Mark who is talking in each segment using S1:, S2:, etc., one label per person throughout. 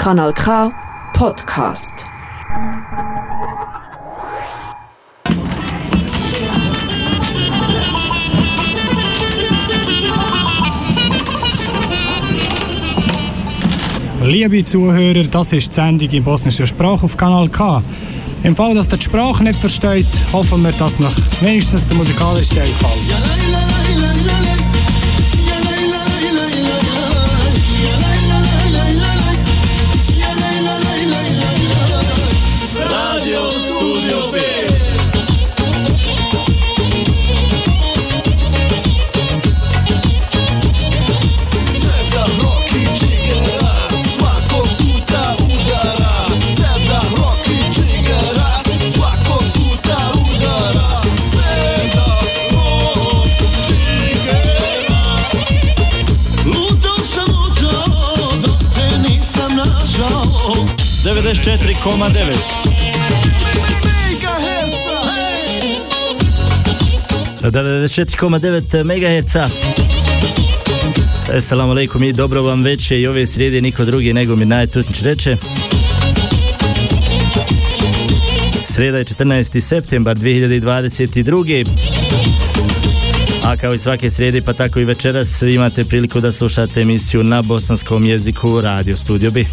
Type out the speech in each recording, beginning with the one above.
S1: Kanal K Podcast.
S2: Liebe Zuhörer, das ist die Sendung in bosnischer Sprache auf Kanal K. Im Fall, dass ihr die Sprache nicht versteht, hoffen wir, dass noch wenigstens der musikalische Teil gefällt.
S3: 94,9 94,9 MHz. Assalamu alaikum i dobro vam veće i ove srijede niko drugi nego mi Tutnić reče. Sreda je 14. septembar 2022. A kao i svake srijede pa tako i večeras imate priliku da slušate emisiju na bosanskom jeziku Radio Studio B.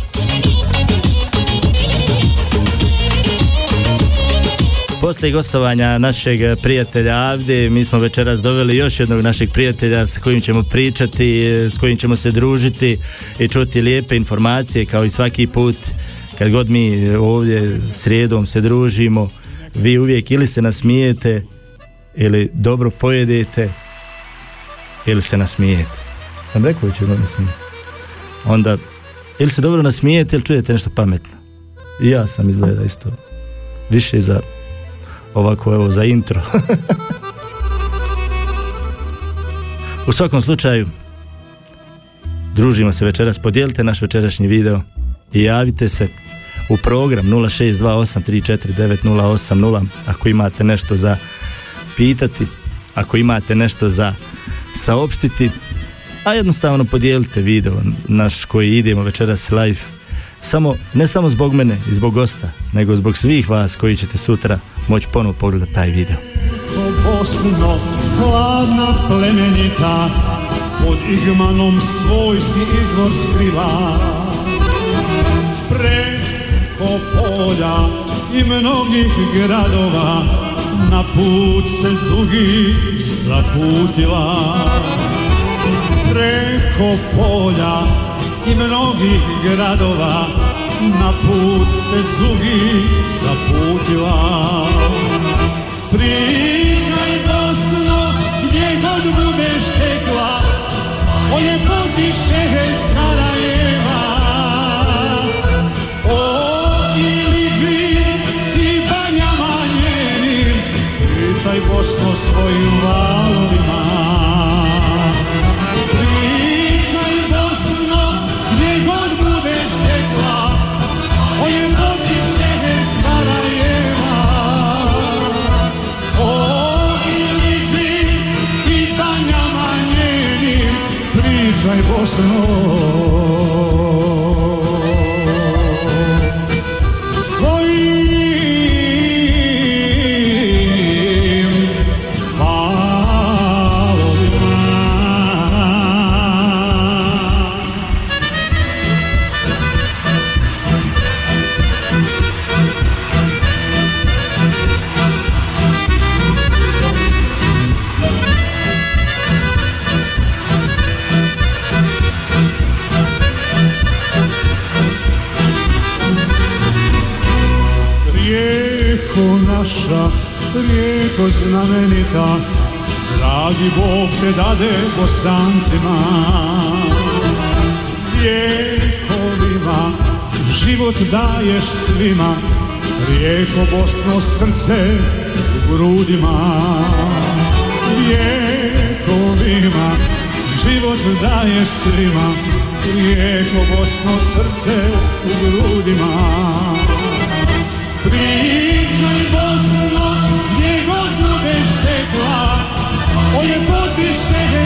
S3: Poslije gostovanja našeg prijatelja Avde, mi smo večeras doveli još jednog našeg prijatelja s kojim ćemo pričati, s kojim ćemo se družiti i čuti lijepe informacije kao i svaki put kad god mi ovdje srijedom se družimo, vi uvijek ili se nasmijete ili dobro pojedete ili se nasmijete. Sam rekao će dobro nasmijete. Onda ili se dobro nasmijete ili čujete nešto pametno. I ja sam izgleda isto više za ovako evo za intro. U svakom slučaju družimo se večeras, podijelite naš večerašnji video i javite se u program 0628349080 ako imate nešto za pitati, ako imate nešto za saopštiti, a jednostavno podijelite video naš koji idemo večeras live samo, ne samo zbog mene i zbog gosta, nego zbog svih vas koji ćete sutra moći ponovo pogledati taj video.
S4: Bosno, hladna plemenita, pod igmanom svoj si izvor skriva. Preko polja i mnogih gradova, na put se dugi zaputila. Preko polja i mnogih gradova, na put se dugi zaputila. Pričaj Bosno, gdje god budeš tekla, o ljepoti šehe Sarajeva. O Iliđi i banjama njenim, pričaj Bosno svojim valovima. Pričaj rijeko Bosno srce u grudima. Vijekovima život daješ svima, rijeko Bosno srce u grudima. Pričaj Bosno, gdje god budeš tekla, o ljepoti šehe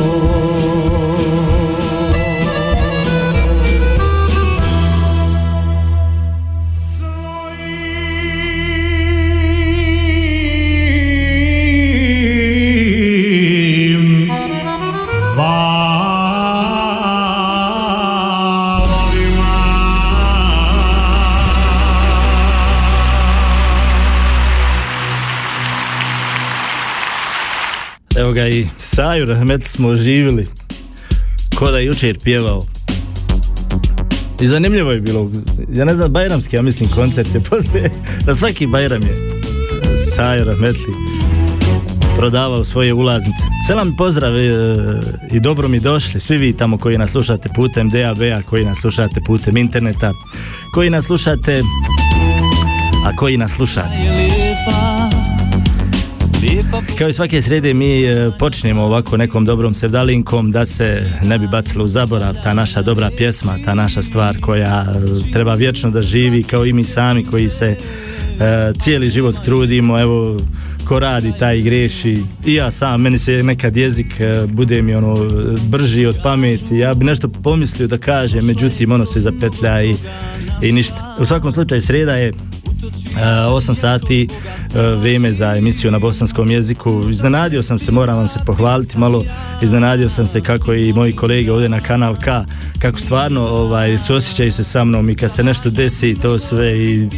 S3: Saju Rahmet smo oživili. Ko da je jučer pjevao. I zanimljivo je bilo. Ja ne znam, Bajramski, ja mislim, koncert je poslije. Na svaki Bajram je Sajo Rahmetli prodavao svoje ulaznice. Selam pozdrav e, i dobro mi došli, svi vi tamo koji nas slušate putem DAB-a, koji nas slušate putem interneta, koji nas slušate, a koji nas slušate. Kao i svake srede mi e, počnemo ovako nekom dobrom sevdalinkom da se ne bi bacilo u zaborav ta naša dobra pjesma, ta naša stvar koja e, treba vječno da živi kao i mi sami koji se e, cijeli život trudimo, evo ko radi taj i greši i ja sam, meni se nekad jezik bude mi ono brži od pameti, ja bi nešto pomislio da kažem, međutim ono se zapetlja i, i ništa. U svakom slučaju sreda je 8 sati uh, vrijeme za emisiju na bosanskom jeziku. Iznenadio sam se, moram vam se pohvaliti malo, iznenadio sam se kako i moji kolege ovdje na kanal K, kako stvarno ovaj, suosjećaju se sa mnom i kad se nešto desi to sve i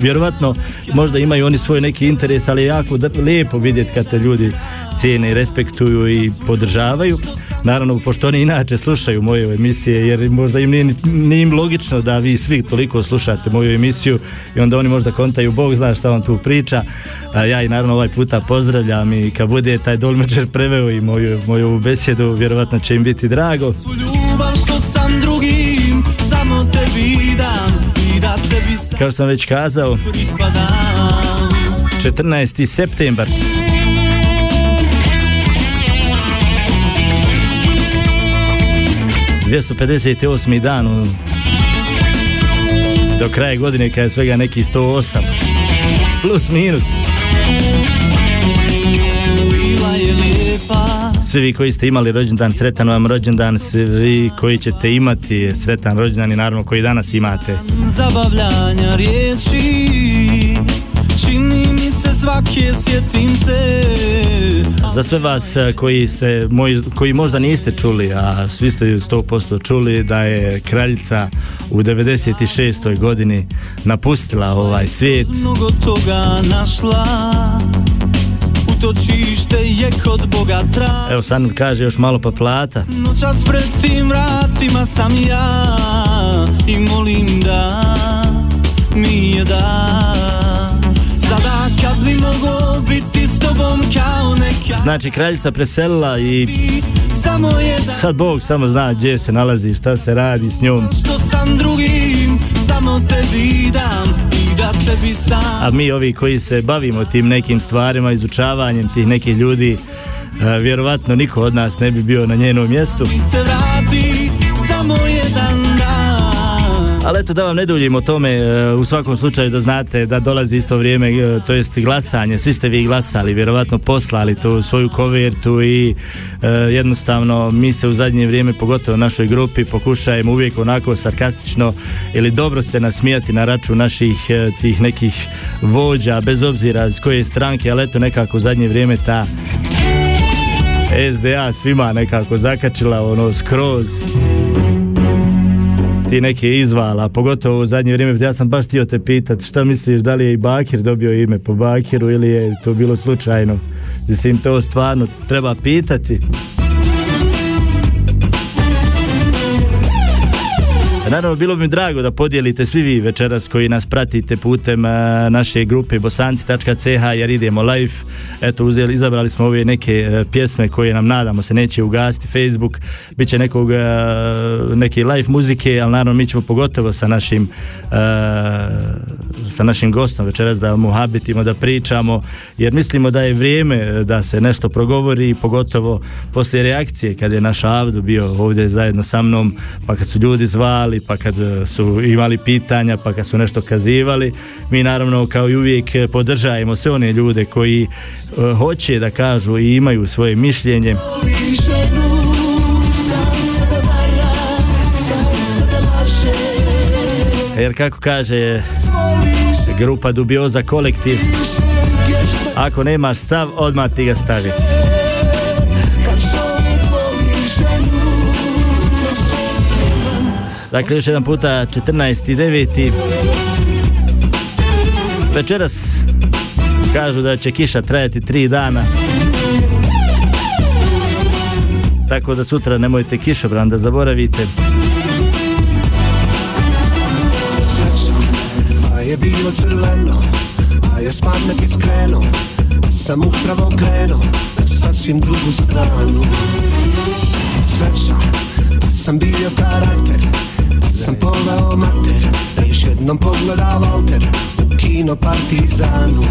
S3: vjerovatno možda imaju oni svoj neki interes, ali je jako lijepo vidjeti kad te ljudi cijene i respektuju i podržavaju. Naravno, pošto oni inače slušaju moje emisije, jer možda im nije, ni- nije im logično da vi svi toliko slušate moju emisiju i onda oni možda kontaju, Bog zna šta on tu priča. A ja i naravno ovaj puta pozdravljam i kad bude taj dolmečer preveo i moju, moju besjedu, vjerovatno će im biti drago. Kao što sam već kazao,
S5: pripadam
S3: 14. septembar. ...258. dan u... do kraja godine kada je svega neki 108 plus minus. Svi vi koji ste imali rođendan sretan vam rođendan. Svi vi koji ćete imati sretan rođendan i naravno koji danas imate.
S5: Zabavljanja riječi Čini mi se svake sjetim se
S3: Za sve vas eh, koji ste moji, koji možda niste čuli, a svi ste 100% čuli da je kraljica u 96. godini napustila ovaj svijet.
S5: Mnogo toga našla Utočište je kod Boga tra
S3: Evo Sanur kaže još malo pa plata.
S5: Noćas pred tim vratima sam ja I molim da mi je da Sada kad bi mogo biti
S3: Znači kraljica preselila i
S5: Samo jedan
S3: sad Bog samo zna gdje se nalazi, šta se radi s njom.
S5: što sam drugim Samo tebi dam
S3: A mi ovi koji se bavimo tim nekim stvarima, izučavanjem tih nekih ljudi, eh, vjerovatno niko od nas ne bi bio na njenom mjestu. Ali eto da vam ne duljim o tome, e, u svakom slučaju da znate da dolazi isto vrijeme, e, to jest glasanje, svi ste vi glasali, vjerovatno poslali tu svoju kovertu i e, jednostavno mi se u zadnje vrijeme, pogotovo u našoj grupi, pokušajemo uvijek onako sarkastično ili dobro se nasmijati na račun naših tih nekih vođa, bez obzira iz koje stranke, ali eto nekako u zadnje vrijeme ta SDA svima nekako zakačila ono skroz ti neke izvala, pogotovo u zadnje vrijeme, ja sam baš htio te pitat, šta misliš, da li je i Bakir dobio ime po Bakiru ili je to bilo slučajno? Mislim, to stvarno treba pitati. Naravno, bilo bi mi drago da podijelite svi vi večeras koji nas pratite putem e, naše grupe bosanci.ch jer idemo live. Eto, uzeli, izabrali smo ove neke e, pjesme koje nam nadamo se neće ugasiti Facebook. Biće nekog, e, neke live muzike, ali naravno mi ćemo pogotovo sa našim sa našim gostom večeras da mu habitimo, da pričamo, jer mislimo da je vrijeme da se nešto progovori, pogotovo poslije reakcije kad je naš Avdu bio ovdje zajedno sa mnom, pa kad su ljudi zvali, pa kad e, su imali pitanja, pa kad su nešto kazivali, mi naravno kao i uvijek e, podržajemo sve one ljude koji e, hoće da kažu i imaju svoje mišljenje. Jer kako kaže grupa Dubioza kolektiv, ako nemaš stav, odmah ti ga stavi. Dakle, još jedan puta 14.9. Večeras kažu da će kiša trajati tri dana. tako da sutra nemojte kišobran da zaboravite.
S6: je bilo crveno A je s pameti Sam upravo krenuo Na sasvim drugu stranu Srećom Da sam bio karakter sam poveo mater Da još jednom pogleda Walter U kino partizanu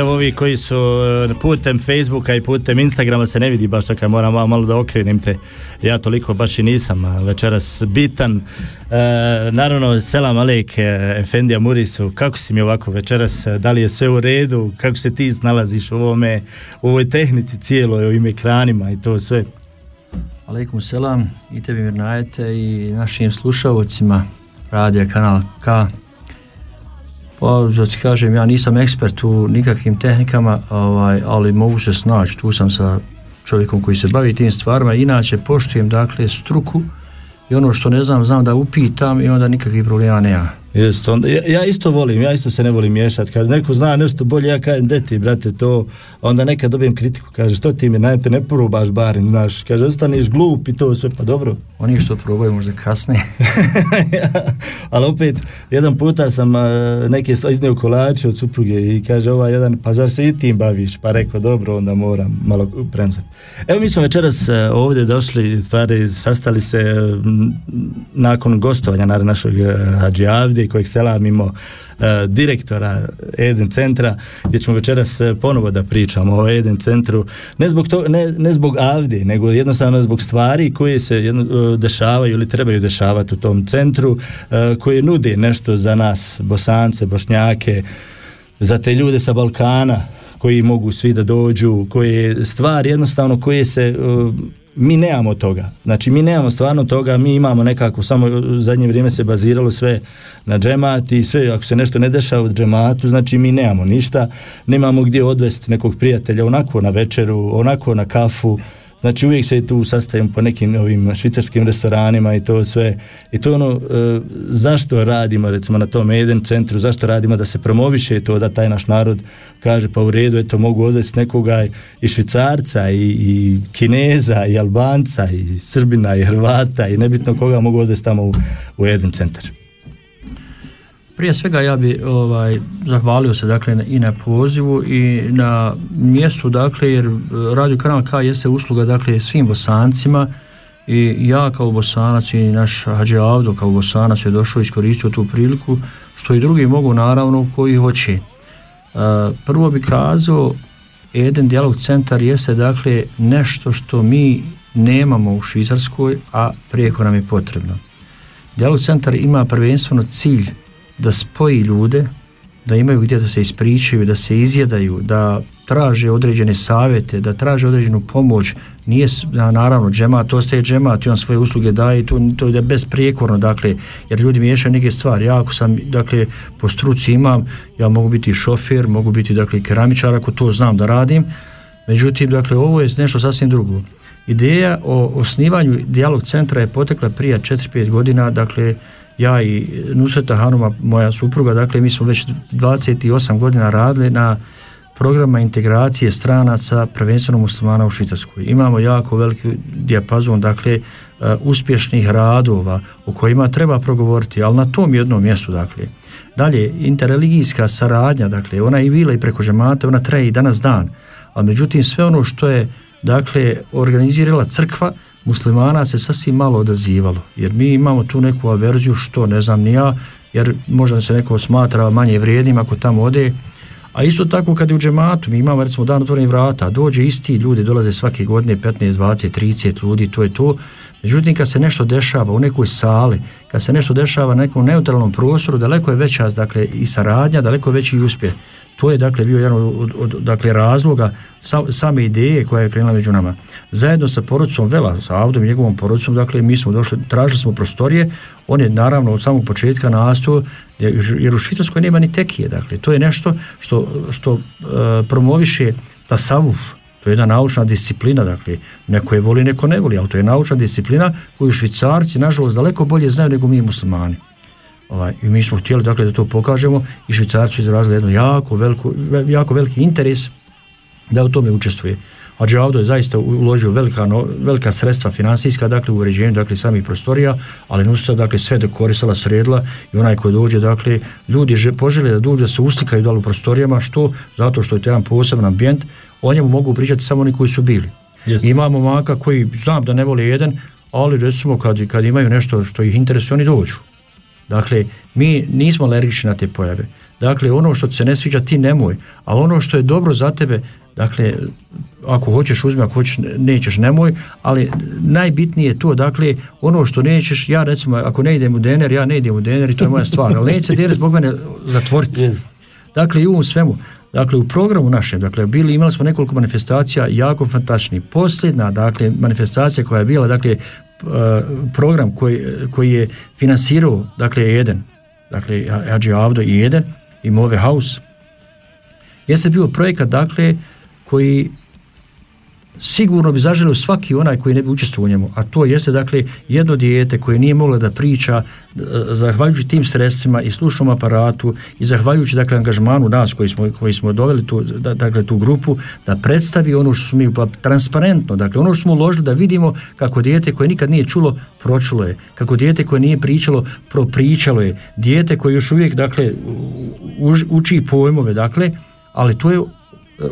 S3: evo ovi koji su e, putem Facebooka i putem Instagrama se ne vidi baš tako, moram malo, da okrenim te. Ja toliko baš i nisam večeras bitan. E, naravno, selam Alek, e, Efendija Murisu, kako si mi ovako večeras, e, da li je sve u redu, kako se ti snalaziš u ovome, u ovoj tehnici cijeloj, ovim ekranima i to sve.
S7: Aleikum selam i tebi Mirnajete i našim slušalcima radija kanal K. Pa da ti kažem, ja nisam ekspert u nikakvim tehnikama, ovaj, ali mogu se snaći, tu sam sa čovjekom koji se bavi tim stvarima, inače poštujem dakle struku i ono što ne znam, znam da upitam i onda nikakvih problema nema.
S3: Jest, onda, ja, ja isto volim, ja isto se ne volim miješati. Kad neko zna nešto bolje, ja kažem, de ti, brate, to, onda nekad dobijem kritiku, kaže, što ti mi, najte, ne probaš barem, znaš, kaže, ostaniš glup i to sve, pa dobro.
S7: Oni što probaju možda kasnije.
S3: Ali opet, jedan puta sam a, neke sla- iznio kolače od supruge i kaže, ovaj jedan, pa zar se i tim baviš? Pa rekao, dobro, onda moram malo premzati. Evo, mi smo večeras a, ovdje došli, stvari, sastali se m, nakon gostovanja na našeg Hadži Avdi, kojeg selamimo e, direktora Eden centra gdje ćemo večeras e, ponovo da pričamo o Eden centru. Ne zbog, to, ne, ne zbog Avdi nego jednostavno zbog stvari koje se jedno, e, dešavaju ili trebaju dešavati u tom centru e, koje nude nešto za nas Bosance, Bošnjake za te ljude sa Balkana koji mogu svi da dođu koje stvari jednostavno koje se mi nemamo toga. Znači mi nemamo stvarno toga, mi imamo nekako samo u zadnje vrijeme se baziralo sve na džemat i sve ako se nešto ne dešava u džematu, znači mi nemamo ništa, nemamo gdje odvesti nekog prijatelja onako na večeru, onako na kafu. Znači uvijek se tu sastavim po nekim ovim švicarskim restoranima i to sve. I to ono e, zašto radimo recimo na tom Eden centru, zašto radimo da se promoviše to da taj naš narod kaže pa u redu eto mogu odvesti nekoga i švicarca i, i kineza i albanca i srbina i hrvata i nebitno koga mogu odvesti tamo u, u Eden centar.
S7: Prije svega ja bi ovaj zahvalio se dakle i na pozivu i na mjestu dakle jer Radio Kanal K jeste usluga dakle svim bosancima i ja kao bosanac i naš Hadži Avdo kao bosanac je došao i iskoristio tu priliku što i drugi mogu naravno koji hoće. E, prvo bi kazao Eden dijalog centar jeste dakle nešto što mi nemamo u Švicarskoj, a prijeko nam je potrebno. Dijalog centar ima prvenstveno cilj da spoji ljude, da imaju gdje da se ispričaju, da se izjedaju, da traže određene savjete, da traže određenu pomoć. Nije, na- naravno, džemat, ostaje džemat i on svoje usluge daje i to, to je besprijekorno, dakle, jer ljudi miješaju neke stvari. Ja ako sam, dakle, po struci imam, ja mogu biti šofer, mogu biti, dakle, keramičar ako to znam da radim, Međutim, dakle, ovo je nešto sasvim drugo. Ideja o osnivanju dijalog centra je potekla prije 4-5 godina, dakle, ja i Nusreta Hanuma, moja supruga, dakle, mi smo već 28 godina radili na programa integracije stranaca, prvenstveno muslimana u Švicarskoj. Imamo jako veliki dijapazon, dakle, e, uspješnih radova o kojima treba progovoriti, ali na tom jednom mjestu, dakle. Dalje, interreligijska saradnja, dakle, ona je bila i preko žemata, ona traje i danas dan, a međutim sve ono što je, dakle, organizirala crkva, muslimana se sasvim malo odazivalo, jer mi imamo tu neku averziju što, ne znam ni ja, jer možda se neko smatra manje vrijednim ako tamo ode, A isto tako kad je u džematu, mi imamo recimo dan otvorenih vrata, dođe isti ljudi, dolaze svake godine 15, 20, 30 ljudi, to je to. Međutim, kad se nešto dešava u nekoj sali, kad se nešto dešava na nekom neutralnom prostoru, daleko je veća dakle, i saradnja, daleko veći i uspjeh. To je dakle bio jedan od, od, dakle, razloga sa, same ideje koja je krenula među nama. Zajedno sa porodicom Vela, sa Avdom i njegovom porodicom, dakle mi smo došli, tražili smo prostorije, on je naravno od samog početka nastao, jer u Švicarskoj nema ni tekije, dakle to je nešto što, što uh, promoviše tasavuf, to je jedna naučna disciplina, dakle, neko je voli, neko ne voli, ali to je naučna disciplina koju švicarci, nažalost, daleko bolje znaju nego mi muslimani. Ovaj, I mi smo htjeli dakle, da to pokažemo i švicarci su izrazili jednu jako, veliku, jako veliki interes da u tome učestvuje. A Džavdo je zaista uložio velika, no, velika sredstva finansijska dakle, u uređenju dakle, samih prostorija, ali nusta dakle, sve dekorisala, sredila i onaj koji dođe, dakle, ljudi že, požele da dođe da se uslikaju dal u prostorijama, što? Zato što je to jedan poseban ambijent, o njemu mogu pričati samo oni koji su bili.
S3: Jest.
S7: Imamo maka koji, znam da ne vole jedan, ali recimo kad, kad imaju nešto što ih interesuje, oni dođu. Dakle, mi nismo alergični na te pojave. Dakle, ono što se ne sviđa, ti nemoj. A ono što je dobro za tebe, dakle, ako hoćeš uzmi, ako hoćeš, nećeš, nemoj, ali najbitnije je to, dakle, ono što nećeš, ja recimo, ako ne idem u dener, ja ne idem u dener i to je moja stvar, ali neće se dener zbog mene zatvoriti. Dakle, i u svemu. Dakle, u programu našem, dakle, bili, imali smo nekoliko manifestacija jako fantastični. Posljedna, dakle, manifestacija koja je bila, dakle, p- e, program koji, koji je finansirao, dakle, jedan, dakle, Hadži Avdo i jedan, i Move House, jeste bio projekat, dakle, koji sigurno bi zaželio svaki onaj koji ne bi učestvovao u njemu, a to jeste dakle jedno dijete koje nije moglo da priča e, zahvaljujući tim sredstvima i slušnom aparatu i zahvaljujući dakle angažmanu nas koji smo, koji smo doveli tu, da, dakle, tu grupu da predstavi ono što smo mi transparentno, dakle ono što smo uložili da vidimo kako dijete koje nikad nije čulo pročulo je, kako dijete koje nije pričalo propričalo je, dijete koje još uvijek dakle uči pojmove dakle, ali to je e,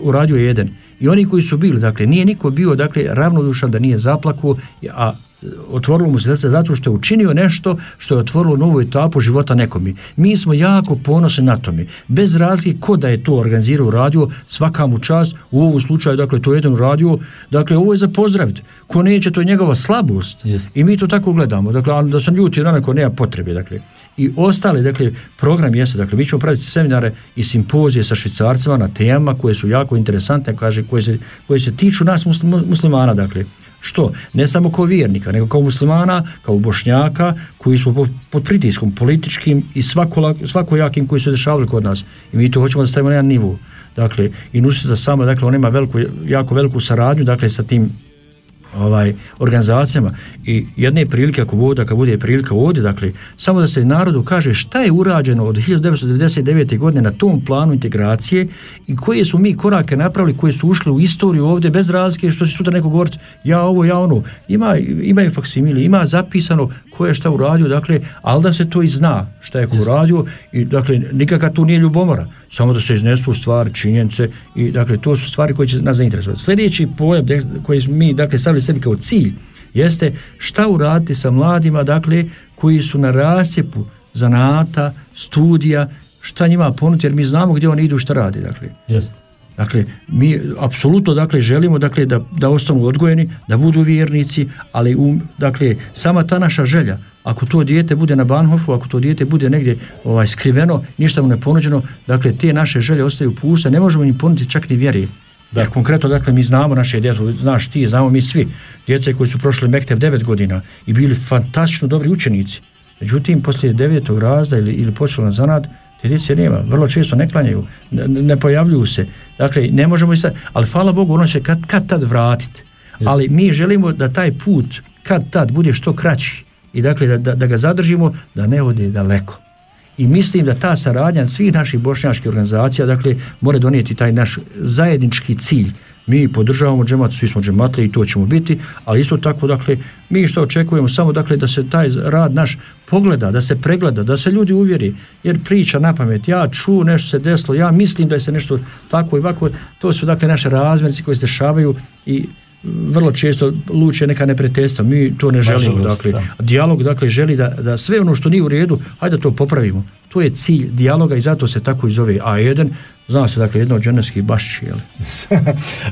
S7: uradio jedan i oni koji su bili, dakle, nije niko bio, dakle, ravnodušan da nije zaplakao, a e, otvorilo mu se srce zato što je učinio nešto što je otvorilo novu etapu života nekomi. Mi smo jako ponosni na tome. Bez razlike ko da je to organizirao radio, svaka mu čast, u ovom slučaju, dakle, to je jedan radio, dakle, ovo je za pozdraviti. Ko neće, to je njegova slabost.
S3: Jest.
S7: I mi to tako gledamo. Dakle, ali da sam ljuti na neko nema potrebe, dakle. I ostale, dakle, program jeste, dakle, mi ćemo praviti seminare i simpozije sa švicarcima na temama koje su jako interesantne, kaže, koje se, koje se tiču nas muslim- muslimana, dakle. Što? Ne samo kao vjernika, nego kao muslimana, kao bošnjaka, koji smo pod, pritiskom političkim i svako, svakojakim koji su dešavali kod nas. I mi to hoćemo da stavimo na jedan nivu. Dakle, i Nusreta sama, dakle, on ima veliku, jako veliku saradnju, dakle, sa tim ovaj organizacijama i jedne prilike ako bude, kad bude prilika ovdje, dakle, samo da se narodu kaže šta je urađeno od 1999. godine na tom planu integracije i koje su mi korake napravili koji su ušli u istoriju ovdje bez razlike što će sutra neko govoriti ja ovo, ja ono. Ima, imaju faksimili, ima zapisano ko je šta uradio, dakle, ali da se to i zna šta je ko uradio i dakle, nikakva tu nije ljubomora, samo da se iznesu stvari, činjenice i dakle, to su stvari koje će nas zainteresovati. Sljedeći pojam de- koji mi dakle, stavili sebi kao cilj jeste šta uraditi sa mladima, dakle, koji su na rasjepu zanata, studija, šta njima ponuditi, jer mi znamo gdje oni idu šta radi, dakle.
S3: Jest.
S7: Dakle, mi apsolutno dakle želimo dakle da da ostanu odgojeni, da budu vjernici, ali um, dakle sama ta naša želja, ako to dijete bude na Banhofu, ako to dijete bude negdje ovaj skriveno, ništa mu ne ponuđeno, dakle te naše želje ostaju puste, ne možemo im ponuditi čak ni vjeri. Da. Jer konkretno, dakle, mi znamo naše djecu, znaš ti, znamo mi svi, djece koji su prošli Mektev 9 godina i bili fantastično dobri učenici. Međutim, poslije devetog razda ili, ili počela na zanad, te djece nema, vrlo često ne klanjaju, ne, ne pojavljuju se. Dakle, ne možemo i sad, ali hvala Bogu, ono će kad, kad tad vratiti. Ali mi želimo da taj put kad tad bude što kraći i dakle da, da, da ga zadržimo, da ne ode daleko. I mislim da ta saradnja svih naših bošnjačkih organizacija, dakle, mora donijeti taj naš zajednički cilj. Mi podržavamo džemat, svi smo džematle i to ćemo biti, ali isto tako, dakle, mi što očekujemo? Samo, dakle, da se taj rad naš pogleda, da se pregleda, da se ljudi uvjeri, jer priča na pamet, ja ču, nešto se desilo, ja mislim da je se nešto tako i ovako, to su, dakle, naše razmjerci koji se dešavaju i vrlo često luče neka neprijateljstva. Mi to ne želimo. Dakle,
S3: da.
S7: dijalog dakle želi da, da sve ono što nije u redu, hajde da to popravimo. To je cilj dijaloga i zato se tako i zove A1. Zna se, dakle, jedno od dženevskih bašći?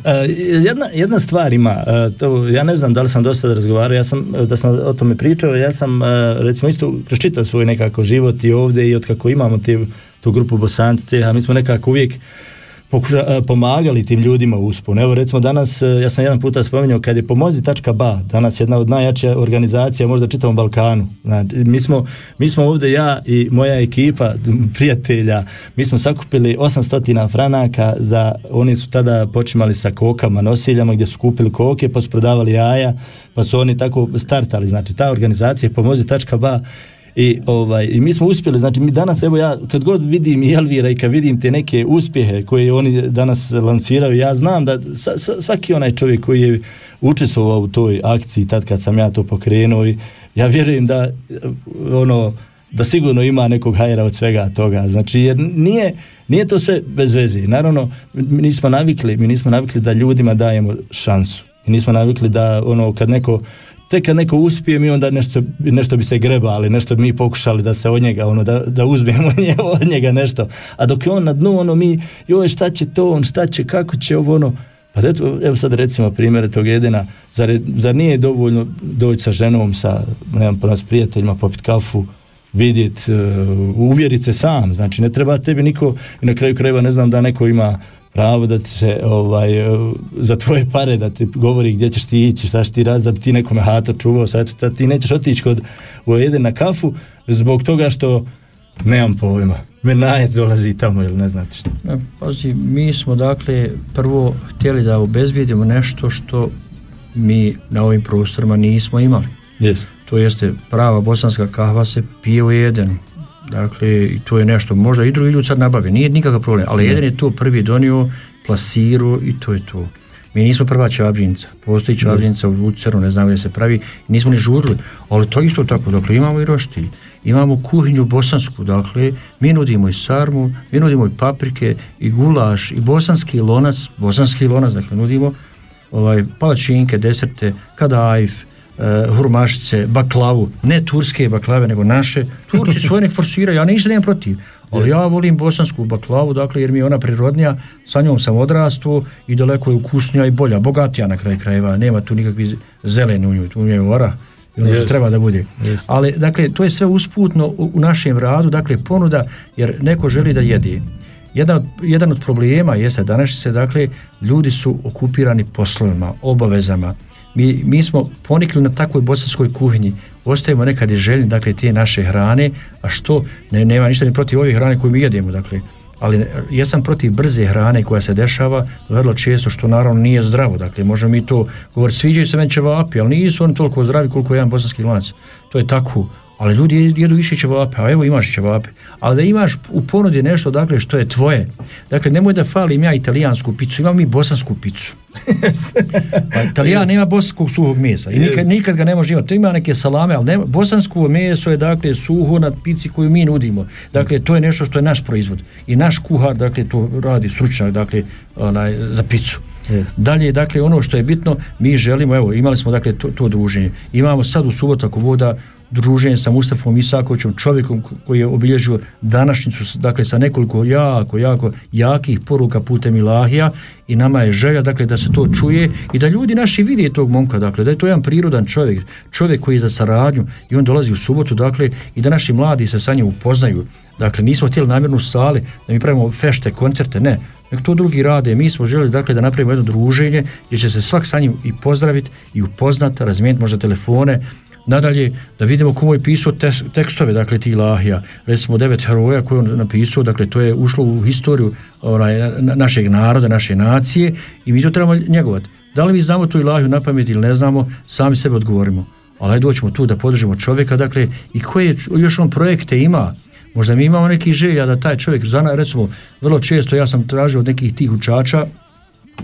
S3: E, jedna, jedna stvar ima, e, to, ja ne znam da li sam dosta razgovarao, ja sam, e, da sam o tome pričao, ja sam recimo isto kroz čitav svoj nekako život i ovdje i od kako imamo te, tu grupu Bosanci a mi smo nekako uvijek pokuša, e, pomagali tim ljudima u. Evo recimo danas, e, ja sam jedan puta spominjao, kad je pomozi.ba, danas jedna od najjačih organizacija možda čitavom Balkanu. Znači, mi, smo, mi smo ovdje, ja i moja ekipa prijatelja, mi smo sakupili 800 franaka za, oni su tada počimali sa kokama, nosiljama gdje su kupili koke, pa su prodavali jaja, pa su oni tako startali. Znači, ta organizacija pomozi.ba i, ovaj, I mi smo uspjeli, znači mi danas, evo ja, kad god vidim i Elvira i kad vidim te neke uspjehe koje oni danas lansiraju, ja znam da svaki onaj čovjek koji je učestvovao u toj akciji tad kad sam ja to pokrenuo i ja vjerujem da ono, da sigurno ima nekog hajera od svega toga, znači jer nije, nije to sve bez veze, naravno mi nismo navikli, mi nismo navikli da ljudima dajemo šansu. I nismo navikli da ono kad neko tek kad neko uspije mi onda nešto, nešto bi se grebali, nešto bi mi pokušali da se od njega, ono, da, da uzmemo od njega nešto. A dok je on na dnu, ono, mi, joj, šta će to, on, šta će, kako će ovo, ono, pa eto, evo sad recimo primjere tog jedina, zar, zar nije dovoljno doći sa ženom, sa, nemam pa s prijateljima, popit kafu, vidjet, uh, uvjerit se sam, znači ne treba tebi niko, i na kraju krajeva ne znam da neko ima pravo da ti se ovaj, eh, za tvoje pare da ti govori gdje ćeš ti ići, šta ćeš ti raditi, da bi ti nekome hato čuvao, sad ti nećeš otići kod u jedan na kafu zbog toga što nemam pojma. Menajet dolazi tamo ili ne znate šta.
S7: E, Pazi, mi smo dakle prvo htjeli da obezbijedimo nešto što mi na ovim prostorima nismo imali.
S3: Jest.
S7: To jeste prava bosanska kahva se pije u Edenu. Dakle, i to je nešto, možda i drugi ljudi sad nabave, nije nikakav problem, ali jedan je to prvi donio, plasiru i to je to. Mi nismo prva čabđinca, postoji čabđinca u Luceru, ne znam gdje se pravi, nismo ni žurili, ali to isto tako, dakle imamo i roštilj, imamo kuhinju bosansku, dakle mi nudimo i sarmu, mi nudimo i paprike, i gulaš, i bosanski lonac, bosanski lonac, dakle nudimo ovaj, palačinke, deserte, kadajf, e, hurmašice, baklavu, ne turske baklave, nego naše. Turci svoje nek forsiraju, ja ništa nemam protiv. Ali ja volim bosansku baklavu, dakle, jer mi je ona prirodnija, sa njom sam odrastao i daleko je ukusnija i bolja, bogatija na kraju krajeva, nema tu nikakvi zeleni u njoj, tu je ora, i ono što treba da bude.
S3: Jest.
S7: Ali, dakle, to je sve usputno u, u našem radu, dakle, ponuda, jer neko želi da jede. Jedan, jedan od problema jeste danas se, dakle, ljudi su okupirani poslovima, obavezama. Mi, mi smo ponikli na takvoj bosanskoj kuhinji, ostajemo nekad i željni, dakle, te naše hrane, a što, ne, nema ništa ni protiv ove hrane koju mi jedemo, dakle, ali ne- jesam protiv brze hrane koja se dešava vrlo često, što naravno nije zdravo, dakle, možemo mi to govoriti, sviđaju se meni ćevapi, ali nisu oni toliko zdravi koliko jedan bosanski lanac, to je tako, ali ljudi jedu više ćevape, a evo imaš ćevape. Ali da imaš u ponudi nešto dakle što je tvoje. Dakle, nemoj da falim ja italijansku picu, imam mi bosansku picu. pa Italijan nema bosanskog suhog mesa i nikad,
S3: Jest.
S7: nikad ga ne može imati. To ima neke salame, ali nema, bosansko meso je dakle suho na pici koju mi nudimo. Dakle, to je nešto što je naš proizvod. I naš kuhar, dakle, to radi stručnjak, dakle, onaj, za picu.
S3: Jest.
S7: Dalje, dakle, ono što je bitno, mi želimo, evo, imali smo, dakle, to, to druženje. Imamo sad u subotu, ako voda, druženje sa Mustafom Isakovićem, čovjekom ko- koji je obilježio današnjicu, dakle, sa nekoliko jako, jako jakih poruka putem Ilahija i nama je želja, dakle, da se to čuje i da ljudi naši vide tog momka, dakle, da je to jedan prirodan čovjek, čovjek koji je za saradnju i on dolazi u subotu, dakle, i da naši mladi se sa njim upoznaju. Dakle, nismo htjeli namjernu sali, da mi pravimo fešte, koncerte, ne. Nek to drugi rade. Mi smo željeli dakle da napravimo jedno druženje gdje će se svak sa njim i pozdraviti i upoznati, razmijeniti možda telefone, Nadalje, da vidimo komu je pisao tekstove, dakle, ti Ilahija. Recimo, devet heroja koje on napisao, dakle, to je ušlo u historiju onaj, na- našeg naroda, naše nacije i mi to trebamo njegovati. Da li mi znamo tu Ilahiju na pamet ili ne znamo, sami sebe odgovorimo. Ali ajde doćemo tu da podržimo čovjeka, dakle, i koje još on projekte ima, Možda mi imamo neki želja da taj čovjek, recimo, vrlo često ja sam tražio od nekih tih učača,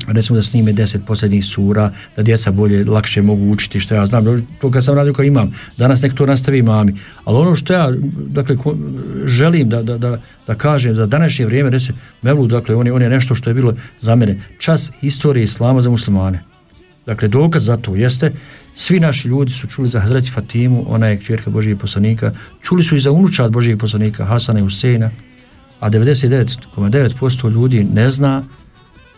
S7: recimo da snime deset posljednjih sura, da djeca bolje, lakše mogu učiti, što ja znam, to kad sam radio kao imam, danas nek to nastavi mami, ali ono što ja, dakle, želim da, da, da, da kažem za današnje vrijeme, recimo, Mevlu, dakle, on je, on je nešto što je bilo za mene, čas historije islama za muslimane. dakle dokaz za to jeste, svi naši ljudi su čuli za Hazreti Fatimu, ona je kćerka Božijeg poslanika, čuli su i za unučad Božijeg poslanika Hasana i Huseina, a 99,9% ljudi ne zna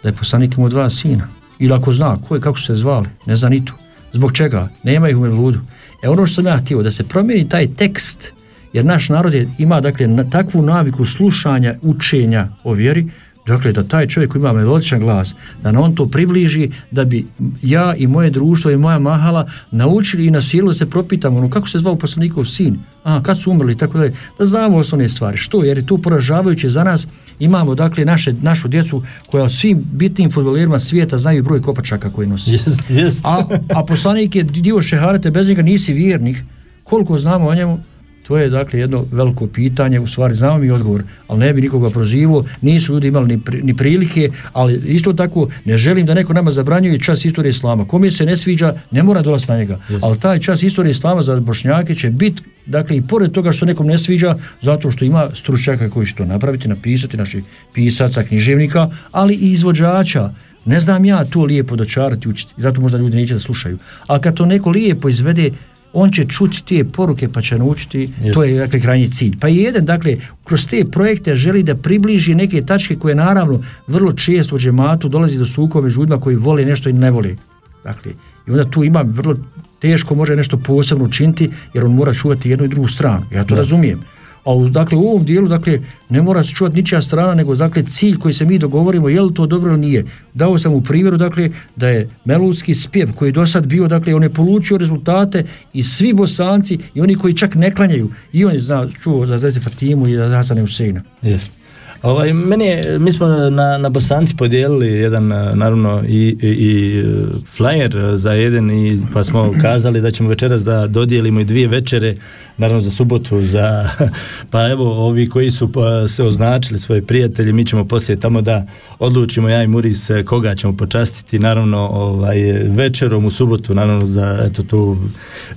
S7: da je poslanik imao dva sina. Ili ako zna, ko je, kako su se zvali, ne zna ni to. Zbog čega? Nema ih u Mevludu. E ono što sam ja htio, da se promijeni taj tekst, jer naš narod je, ima dakle na, takvu naviku slušanja, učenja o vjeri, dakle da taj čovjek koji ima melodičan glas, da nam on to približi, da bi ja i moje društvo i moja mahala naučili i nasilili da se propitamo, ono, kako se zvao poslanikov sin, a kad su umrli tako dalje, da znamo osnovne stvari. Što? Jer je to poražavajuće za nas, imamo dakle naše, našu djecu koja o svim bitnim futbolerima svijeta znaju broj kopačaka koji nosi.
S3: Jest, jest.
S7: A, a poslanik je dio šeharete, bez njega nisi vjernik. Koliko znamo o njemu, to je dakle jedno veliko pitanje, u stvari znamo mi odgovor, ali ne bi nikoga prozivo, nisu ljudi imali ni, pri- ni prilike, ali isto tako ne želim da neko nama zabranjuje čas istorije islama. Kome se ne sviđa, ne mora dolaziti na njega, ali taj čas istorije islama za bošnjake će biti Dakle, i pored toga što nekom ne sviđa, zato što ima stručnjaka koji će to napraviti, napisati, naših pisaca, književnika, ali i izvođača. Ne znam ja to lijepo dočarati, učiti, zato možda ljudi neće da slušaju. Ali kad to neko lijepo izvede, on će čuti te poruke pa će naučiti, to je dakle krajnji cilj. Pa i jedan, dakle, kroz te projekte želi da približi neke tačke koje naravno vrlo često u džematu dolazi do sukoba među ljudima koji vole nešto i ne vole. Dakle, i onda tu ima vrlo teško može nešto posebno učiniti jer on mora čuvati jednu i drugu stranu. Ja to razumijem. A u, dakle, u ovom dijelu dakle, ne mora se čuvati ničija strana, nego dakle, cilj koji se mi dogovorimo, je li to dobro ili nije. Dao sam u primjeru dakle, da je melodski spjev koji je do sad bio, dakle, on je polučio rezultate i svi bosanci i oni koji čak ne klanjaju, i on je zna, čuo za Zeti Fatimu i za Hasana Huseina.
S3: Jest. Ovaj, meni je, mi smo na, na Bosanci podijelili jedan, eh, naravno, i, i, i eh, flyer za jedan i pa smo kazali da ćemo večeras da dodijelimo i dvije večere, naravno za subotu, za, pa evo, ovi koji su pa, se označili, svoje prijatelji, mi ćemo poslije tamo da odlučimo, ja i Muris, eh, koga ćemo počastiti, naravno, ovaj, večerom u subotu, naravno, za, eto, tu,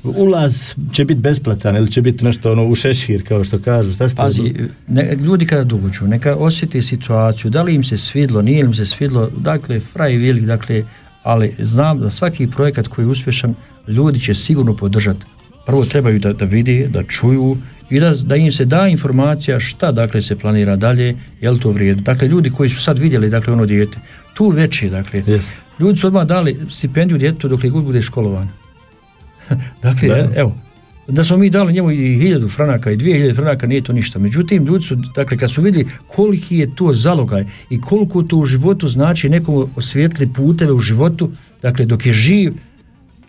S3: ulaz će biti besplatan ili će biti nešto ono u šešir, kao što kažu, šta ste
S7: Pazi, ne, ljudi kada dođu, neka osjeti situaciju, da li im se svidlo, nije im se svidlo, dakle, fraj velik, dakle, ali znam da svaki projekat koji je uspješan, ljudi će sigurno podržati. Prvo trebaju da, da vidi, da čuju i da, da im se da informacija šta dakle se planira dalje, je li to vrijedno. Dakle, ljudi koji su sad vidjeli dakle ono dijete, tu već je, dakle,
S3: Jest.
S7: ljudi su odmah dali stipendiju djetetu dok god bude školovan. dakle,
S3: Da.
S7: evo, da smo mi dali njemu i hiljadu franaka i dvije hiljade franaka nije to ništa. Međutim, ljudi su, dakle, kad su vidjeli koliki je to zalogaj i koliko to u životu znači nekom osvijetli puteve u životu, dakle, dok je živ,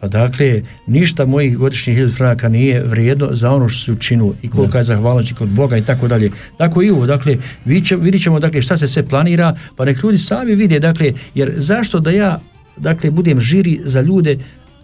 S7: pa dakle, ništa mojih godišnjih hiljadu franaka nije vrijedno za ono što se učinilo i kolika je zahvalnost i kod Boga i tako dalje. Tako i ovo, dakle, vidit ćemo, dakle, šta se sve planira, pa nek ljudi sami vide, dakle, jer zašto da ja dakle, budem žiri za ljude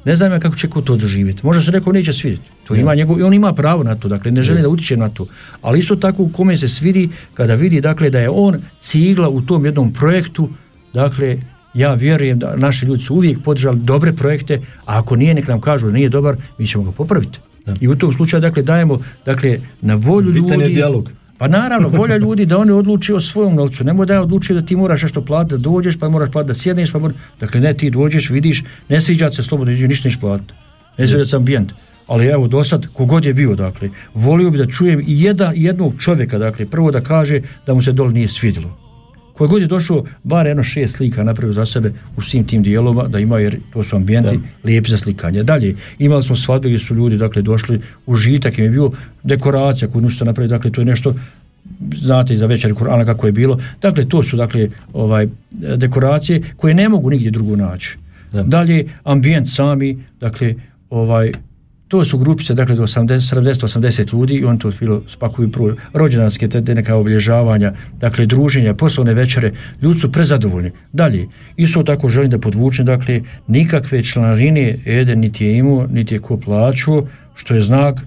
S7: ne znam ja kako će ko to doživjeti. Možda se neko neće svidjeti. To ima njegov, i on ima pravo na to, dakle ne želi da utiče na to. Ali isto tako kome se svidi kada vidi dakle da je on cigla u tom jednom projektu, dakle ja vjerujem da naši ljudi su uvijek podržali dobre projekte, a ako nije nek nam kažu da nije dobar, mi ćemo ga popraviti. I u tom slučaju dakle dajemo dakle na volju
S3: Bitan
S7: ljudi.
S3: dijalog.
S7: Pa naravno, volja ljudi da oni odluče o svojom novcu. Nemoj da je odlučio da ti moraš nešto platiti, da dođeš, pa moraš platiti da sjedneš, pa moraš... Dakle, ne, ti dođeš, vidiš, ne sviđa se slobodno, iđe, ništa neš platiti. Ne sviđa se ambijent. Ali evo, do sad, kogod je bio, dakle, volio bi da čujem i jedan, jednog čovjeka, dakle, prvo da kaže da mu se dole nije svidjelo. Koji god je došao, bar jedno šest slika napravio za sebe u svim tim dijelovima, da ima, jer to su ambijenti lijepi za slikanje. Dalje, imali smo svadbe gdje su ljudi, dakle, došli, užitak im je bio dekoracija koju nisu napravili, dakle, to je nešto, znate i za večer Kur'ana kako je bilo. Dakle, to su, dakle, ovaj, dekoracije koje ne mogu nigdje drugo naći. Dalje, ambijent sami, dakle, ovaj, to su grupice, dakle, do 80, 70-80 ljudi i on to filo spakuju prvo rođendanske, te, neka obilježavanja, dakle, druženja, poslovne večere, ljudi su prezadovoljni. Dalje, isto tako želim da podvučem, dakle, nikakve članarine Eden niti je imao, niti je ko plaćao, što je znak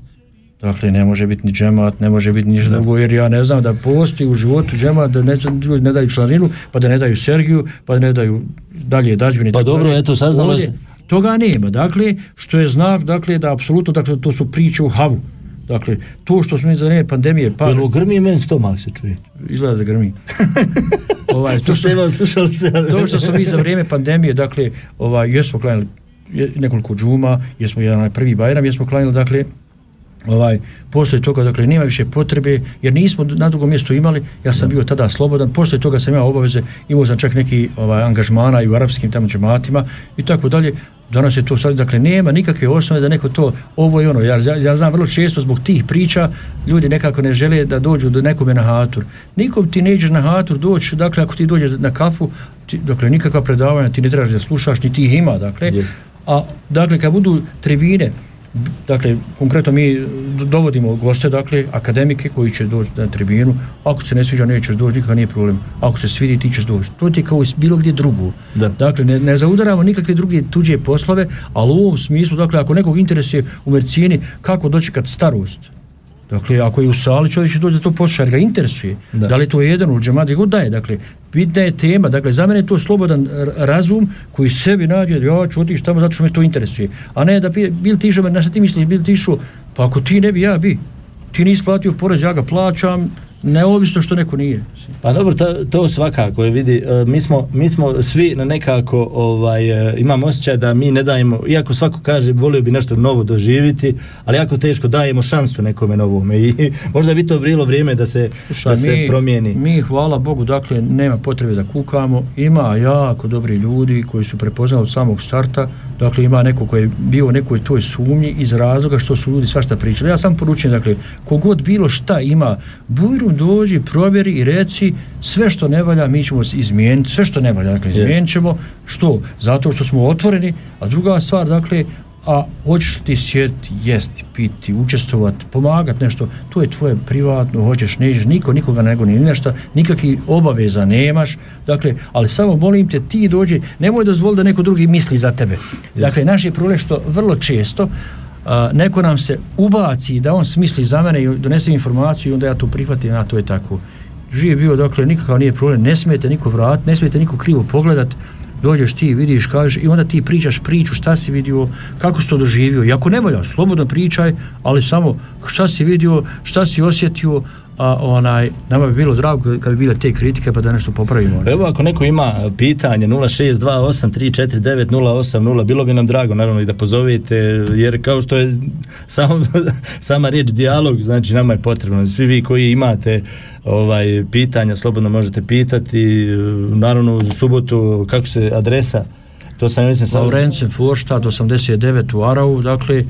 S7: Dakle, ne može biti ni džemat, ne može biti ništa drugo, jer ja ne znam da postoji u životu džemat da ne, ljudi ne daju članarinu, pa da ne daju Sergiju, pa da ne daju dalje dađbine.
S3: Pa dobro, eto, saznalo se.
S7: Toga nema, dakle, što je znak, dakle, da apsolutno, dakle, to su priče u havu. Dakle, to što smo mi za vrijeme pandemije, pa
S3: Jel grmi meni stomak se čuje.
S7: izgleda da grmi. ovaj, to,
S3: To
S7: što, to što smo mi za vrijeme pandemije, dakle, ovaj, jesmo klanjali nekoliko džuma, jesmo jedan prvi bajram, jesmo klanjali, dakle, ovaj, poslije toga, dakle, nema više potrebe, jer nismo na drugom mjestu imali, ja sam bio tada slobodan, poslije toga sam imao obaveze, imao sam čak neki ovaj, angažmana i u arapskim tamo džematima i tako dalje, danas je to sad, dakle, nema nikakve osnove da neko to, ovo i ono, ja, ja, znam vrlo često zbog tih priča, ljudi nekako ne žele da dođu do nekome na hatur. Nikom ti ne ideš na hatur doći, dakle, ako ti dođeš na kafu, ti, dakle, nikakva predavanja ti ne trebaš da slušaš, ni ti ih ima, dakle,
S3: Jest.
S7: a dakle kad budu tribine dakle konkretno mi dovodimo goste dakle akademike koji će doći na tribinu. Ako se ne sviđa nećeš doći nikakav nije problem. Ako se svidi ti ćeš doći. To ti je kao bilo gdje drugo.
S3: Da.
S7: dakle ne, ne zaudaramo nikakve druge tuđe poslove ali u ovom smislu dakle ako nekog interesuje u medicini kako dočekat starost Dakle, ako je u sali, čovjek će doći da to posluša, jer ga interesuje. Da.
S3: Da.
S7: li je to jedan u džemati, god da je. Dakle, bitna je tema. Dakle, za mene je to slobodan razum koji sebi nađe, ja ću otići tamo zato što me to interesuje. A ne da bil ti išao, na šta ti misliš, bil ti išao, pa ako ti ne bi, ja bi. Ti nisi platio porez, ja ga plaćam, neovisno što neko nije.
S3: Pa dobro, to, to svakako je vidi, e, mi smo, mi smo svi na nekako ovaj, e, imamo osjećaj da mi ne dajemo, iako svako kaže volio bi nešto novo doživiti, ali jako teško dajemo šansu nekome novome i možda bi to bilo vrijeme da se, da se promijeni.
S7: Mi, hvala Bogu, dakle, nema potrebe da kukamo. Ima jako dobri ljudi koji su prepoznali od samog starta. Dakle, ima neko koji je bio u nekoj toj sumnji iz razloga što su ljudi svašta pričali. Ja sam poručujem, dakle, kogod bilo šta ima, bujrum dođi, provjeri i reci sve što ne valja, mi ćemo se izmijeniti, sve što ne valja, dakle, izmijenit ćemo. Što? Zato što smo otvoreni, a druga stvar, dakle, a hoćeš ti sjediti, jesti, piti, učestvovati, pomagati nešto, to je tvoje privatno, hoćeš, nećeš, niko nikoga nego ni nešto, nikakvih obaveza nemaš, dakle, ali samo molim te, ti dođi, nemoj dozvoliti da neko drugi misli za tebe. Dakle, naš je problem što vrlo često a, neko nam se ubaci da on smisli za mene i donese informaciju i onda ja to prihvatim, a to je tako. Živ je bio, dakle, nikakav nije problem, ne smijete niko vrat, ne smijete niko krivo pogledat, dođeš ti, vidiš, kažeš i onda ti pričaš priču, šta si vidio, kako si to doživio. I ako ne valja, slobodno pričaj, ali samo šta si vidio, šta si osjetio, a onaj, nama bi bilo drago kad bi bile te kritike pa da nešto popravimo.
S3: Evo ako neko ima pitanje 0628349080 bilo bi nam drago naravno i da pozovete jer kao što je samo, sama riječ dijalog znači nama je potrebno svi vi koji imate ovaj pitanja slobodno možete pitati naravno u subotu kako se adresa to sam mislim sam
S7: Laurencen Forštad 89 u Aravu, dakle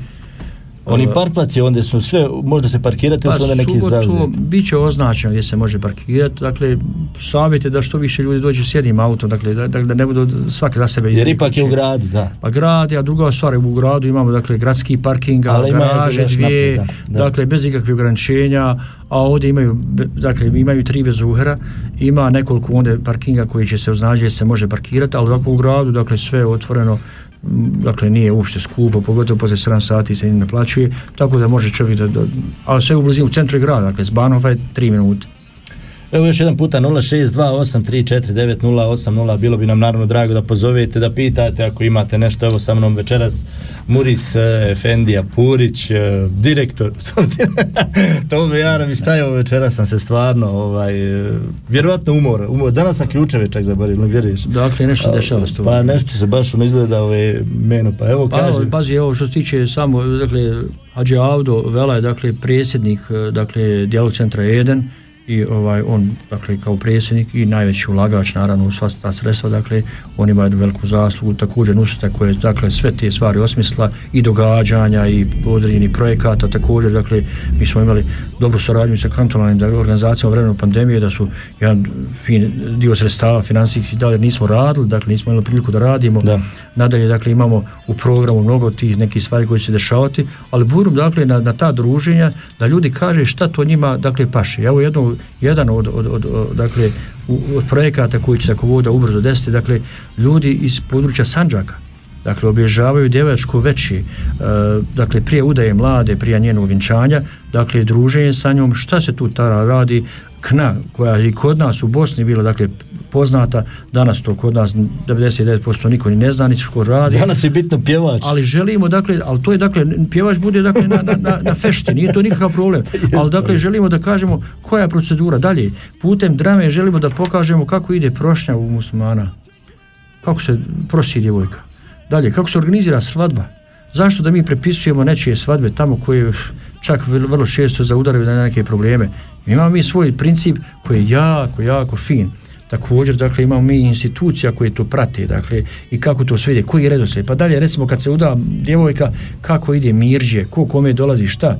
S3: oni parkplaci onda su sve može se parkirati ili su onda neki
S7: Pa
S3: zauzeti?
S7: bit će označeno gdje se može parkirati, dakle savjet je da što više ljudi dođe s jednim autom, dakle da, da, da ne budu svaki za sebe
S3: jer ipak je u gradu da.
S7: Pa grad, a druga stvar u gradu imamo dakle gradski parking, garaže dvije,
S3: naprijed, da, da.
S7: dakle bez ikakvih ograničenja, a ovdje imaju dakle imaju tri bezuhera, ima nekoliko onda parkinga koji će se gdje se može parkirati, ali dakle u gradu dakle sve je otvoreno dakle nije uopšte skupo, pogotovo poslije 7 sati se ne naplaćuje, tako da može čovjek da, da a sve u blizini u centru grada, dakle s Banova je 3 minute.
S3: Evo još jedan puta 0628349080 bilo bi nam naravno drago da pozovete, da pitate ako imate nešto, evo sa mnom večeras Muris eh, Efendija Purić, eh, direktor Tome Jara mi stajao večeras sam se stvarno ovaj, eh, vjerovatno umor, umor, danas sam ključeve čak zaboravio, ne vjeruješ?
S7: Dakle nešto dešava s.
S3: Pa nešto se baš ono izgleda ove meno, pa evo
S7: Pa,
S3: kaže.
S7: pazi, evo što se tiče samo, dakle, Hadži Avdo Vela je, dakle, predsjednik, dakle, dijalog centra 1 i ovaj, on, dakle, kao predsjednik i najveći ulagač, naravno, u sva ta sredstva, dakle, on ima jednu veliku zaslugu, također Nusreta koje, dakle, sve te stvari osmisla i događanja i određenih projekata, također, dakle, mi smo imali dobru suradnju sa kantonalnim dakle, organizacijama vremenu pandemije, da su jedan fin dio sredstava financijskih dalje nismo radili, dakle, nismo imali priliku da radimo,
S3: Da.
S7: Nadalje, dakle, imamo u programu mnogo tih nekih stvari koji će se dešavati, ali burum, dakle, na, na ta druženja, da ljudi kaže šta to njima, dakle, paše. Evo jedno, jedan od, od, od, od dakle, od projekata koji će se voda ubrzo desiti, dakle, ljudi iz područja Sanđaka, dakle, obježavaju djevačko veći, e, dakle, prije udaje mlade, prije njenog vinčanja, dakle, druženje sa njom, šta se tu tara radi, kna, koja je i kod nas u Bosni bila, dakle, poznata, danas to kod nas 99% niko ni ne zna, niti ko radi.
S3: Danas je bitno pjevač.
S7: Ali želimo, dakle, ali to je, dakle, pjevač bude, dakle, na, na, na, na fešti, nije to nikakav problem. Ali, dakle, želimo da kažemo koja je procedura. Dalje, putem drame želimo da pokažemo kako ide prošnja u muslimana. Kako se prosi djevojka. Dalje, kako se organizira svadba. Zašto da mi prepisujemo nečije svadbe tamo koje čak vrlo često zaudaraju na neke probleme. Imamo mi svoj princip koji je jako, jako fin. Također, dakle, imamo mi institucija koje to prate, dakle, i kako to sve ide, koji je redoslijed. Pa dalje, recimo, kad se uda djevojka, kako ide mirđe, ko kome dolazi, šta.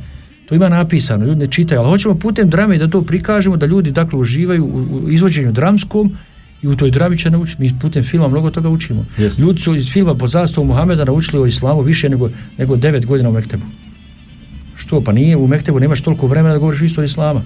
S7: To ima napisano, ljudi ne čitaju, ali hoćemo putem drame da to prikažemo, da ljudi, dakle, uživaju u, izvođenju dramskom i u toj drami će naučiti. Mi putem filma mnogo toga učimo.
S3: Jeste.
S7: Ljudi su iz filma pod zastavom Muhameda naučili o islamu više nego, nego devet godina u Mektebu. Što? Pa nije, u Mektebu nemaš toliko vremena da govoriš isto islama.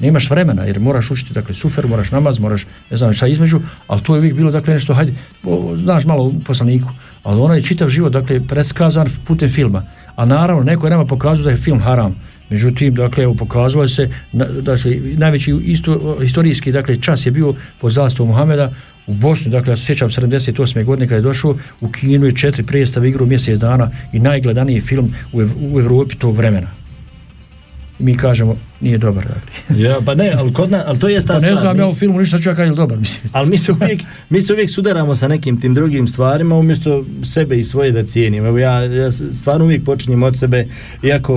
S7: Nemaš vremena, jer moraš učiti, dakle, sufer, moraš namaz, moraš, ne znam šta između, ali to je uvijek bilo, dakle, nešto, hajde, o, znaš malo u poslaniku, ali ono je čitav život, dakle, predskazan putem filma. A naravno, neko je nama pokazao da je film haram. Međutim, dakle, evo, pokazalo se, na, dakle, najveći isto, historijski, dakle, čas je bio po zastavu Muhameda u Bosni, dakle, ja se sjećam 78. godine kada je došao, u kinu je četiri predstave igru mjesec dana i najgledaniji film u, u Evropi tog vremena. Mi kažemo, nije dobar, dakle.
S3: Ja, pa ne, ali, kod na, ali to je ta
S7: Pa ne
S3: stvar.
S7: znam
S3: mi-
S7: ja u filmu ništa ću ja kažem dobar, mislim.
S3: Ali mi se uvijek, mi se uvijek sudaramo sa nekim tim drugim stvarima umjesto sebe i svoje da cijenim. Evo ja, ja stvarno uvijek počinjem od sebe, iako